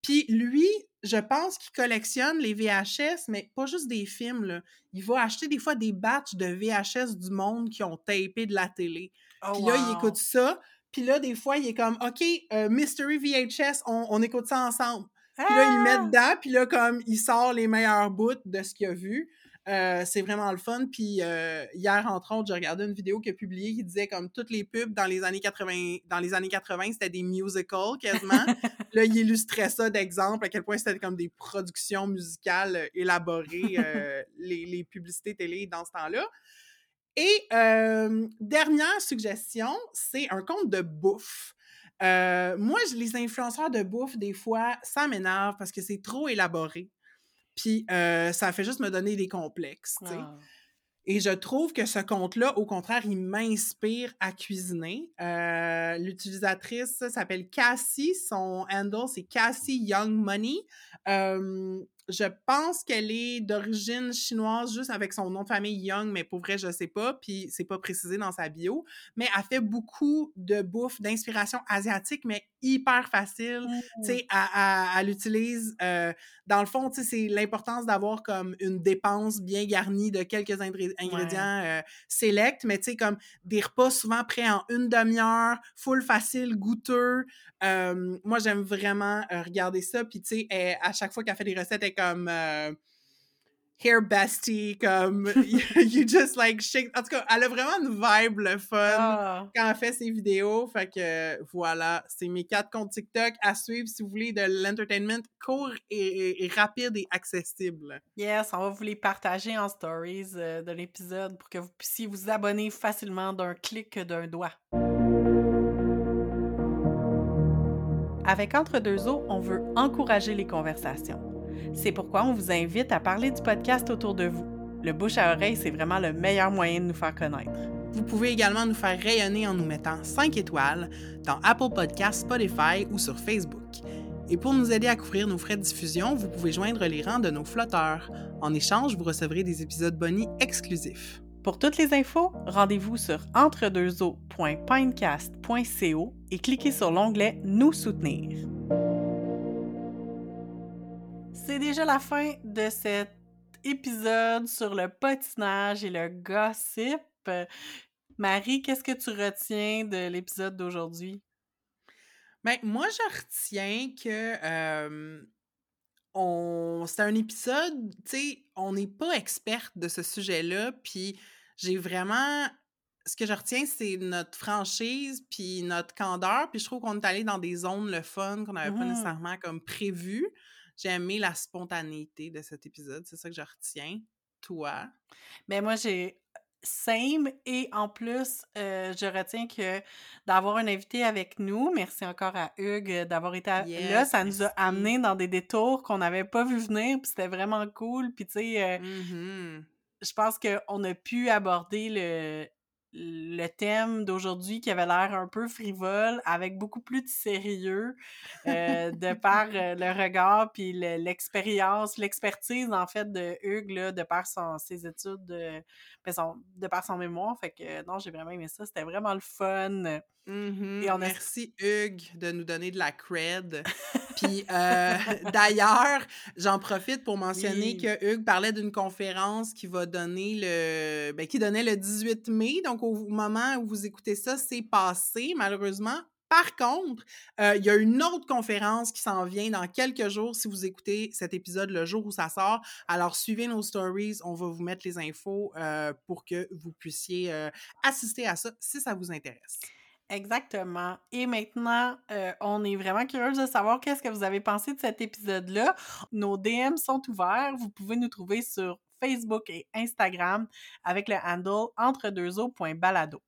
Puis lui, je pense qu'il collectionne les VHS, mais pas juste des films. Là. Il va acheter des fois des batchs de VHS du monde qui ont tapé de la télé. Oh, Puis là, il wow. écoute ça. Puis là, des fois, il est comme, OK, euh, Mystery VHS, on, on écoute ça ensemble. Puis là, il met Ah! dedans, puis là, comme, il sort les meilleurs bouts de ce qu'il a vu. Euh, c'est vraiment le fun. Puis euh, hier, entre autres, j'ai regardé une vidéo qu'il a publiée qui disait comme toutes les pubs dans les années 80, dans les années 80, c'était des musicals quasiment. Là, il illustrait ça d'exemple, à quel point c'était comme des productions musicales euh, élaborées, euh, *laughs* les, les publicités télé dans ce temps-là. Et euh, dernière suggestion, c'est un compte de bouffe. Euh, moi, les influenceurs de bouffe, des fois, ça m'énerve parce que c'est trop élaboré. Puis ça fait juste me donner des complexes. Ah. Et je trouve que ce compte-là, au contraire, il m'inspire à cuisiner. Euh, L'utilisatrice s'appelle Cassie. Son handle, c'est Cassie Young Money. Euh, je pense qu'elle est d'origine chinoise, juste avec son nom de famille Young, mais pour vrai, je sais pas. Puis c'est pas précisé dans sa bio. Mais elle fait beaucoup de bouffe d'inspiration asiatique, mais hyper facile. Tu sais, elle, elle- elle utilise, euh, dans le fond, tu sais, c'est l'importance d'avoir comme une dépense bien garnie de quelques ingré- ingrédients euh, select, mais tu sais, comme des repas souvent prêts en une demi-heure, full facile, goûteux. Euh, moi, j'aime vraiment regarder ça. Puis, tu sais, à chaque fois qu'elle fait des recettes, elle comme euh, hair bestie, comme *laughs* you just like shake. En tout cas, elle a vraiment une vibe le fun Ah. quand elle fait ses vidéos. Fait que voilà, c'est mes quatre comptes TikTok à suivre si vous voulez de l'entertainment court et, et- et rapide et accessible. Yes, on va vous les partager en stories euh, de l'épisode pour que vous puissiez vous abonner facilement d'un clic d'un doigt. Avec Entre deux eaux, on veut encourager les conversations. C'est pourquoi on vous invite à parler du podcast autour de vous. Le bouche à oreille, c'est vraiment le meilleur moyen de nous faire connaître. Vous pouvez également nous faire rayonner en nous mettant 5 étoiles dans Apple Podcasts, Spotify ou sur Facebook. Et pour nous aider à couvrir nos frais de diffusion, vous pouvez joindre les rangs de nos flotteurs. En échange, vous recevrez des épisodes bonus exclusifs. Pour toutes les infos, rendez-vous sur entredeuxeaux.pinecast.co et cliquez sur l'onglet Nous soutenir. C'est déjà la fin de cet épisode sur le patinage et le gossip. Marie, qu'est-ce que tu retiens de l'épisode d'aujourd'hui? Ben, moi, je retiens que on... c'est un épisode, tu sais, on n'est pas experte de ce sujet-là, puis j'ai vraiment. Ce que je retiens, c'est notre franchise, puis notre candeur, puis je trouve qu'on est allé dans des zones le fun qu'on n'avait pas Mmh. nécessairement comme prévu. J'ai aimé la spontanéité de cet épisode, c'est ça que je retiens. Toi? Mais moi, j'ai same et en plus, euh, je retiens que d'avoir un invité avec nous, merci encore à Hugues d'avoir été à- là, ça nous a amené dans des détours qu'on n'avait pas vu venir, puis c'était vraiment cool. Puis tu sais, euh, Mhm. je pense qu'on a pu aborder le, le thème d'aujourd'hui qui avait l'air un peu frivole avec beaucoup plus de sérieux euh, de *laughs* par euh, le regard puis le- l'expérience, l'expertise en fait de Hugues là, de par son, ses études, de, son- de par son mémoire. Fait que non, j'ai vraiment aimé ça. C'était vraiment le fun. Mhm. Et on a- Merci Hugues de nous donner de la cred. *laughs* Puis euh, d'ailleurs, j'en profite pour mentionner Oui. que Hugues parlait d'une conférence qui va donner le ben, qui donnait le 18 mai. Donc au moment où vous écoutez ça, c'est passé malheureusement. Par contre, euh, il y a une autre conférence qui s'en vient dans quelques jours si vous écoutez cet épisode le jour où ça sort. Alors, suivez nos stories. On va vous mettre les infos euh, pour que vous puissiez euh, assister à ça si ça vous intéresse. Exactement. Et maintenant, on est vraiment curieux de savoir qu'est-ce que vous avez pensé de cet épisode-là. Nos DM sont ouverts. Vous pouvez nous trouver sur Facebook et Instagram avec le handle entredeuxeaux.balado.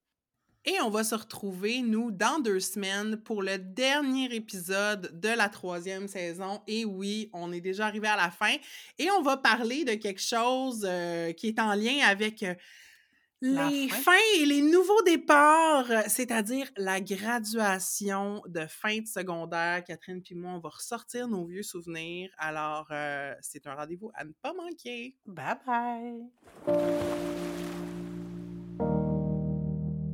Et on va se retrouver, nous, dans deux semaines pour le dernier épisode de la troisième saison. Et oui, on est déjà arrivé à la fin. Et on va parler de quelque chose euh, qui est en lien avec euh, les fin. fins et les nouveaux départs, euh, c'est-à-dire la graduation de fin de secondaire. Catherine puis moi, on va ressortir nos vieux souvenirs. Alors, euh, c'est un rendez-vous à ne pas manquer. Bye bye!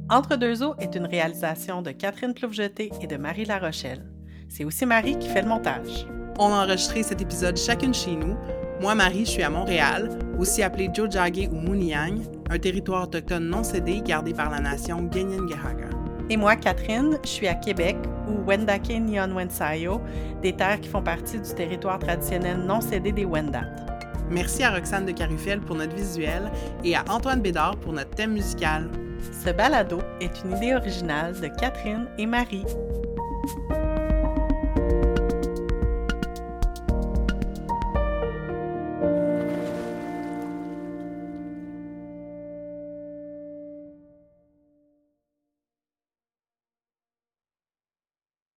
Entre deux eaux est une réalisation de Catherine Ploufjeté et de Marie Larochelle. C'est aussi Marie qui fait le montage. On a enregistré cet épisode chacune chez nous. Moi, Marie, je suis à Montréal, aussi appelé Jojage ou Muniang, un territoire autochtone non cédé gardé par la nation Genyengahaga. Et moi, Catherine, je suis à Québec, ou Wendake Nyon Wensayo, des terres qui font partie du territoire traditionnel non cédé des Wendat. Merci à Roxane de Carufel pour notre visuel et à Antoine Bédard pour notre thème musical. Ce balado est une idée originale de Catherine et Marie.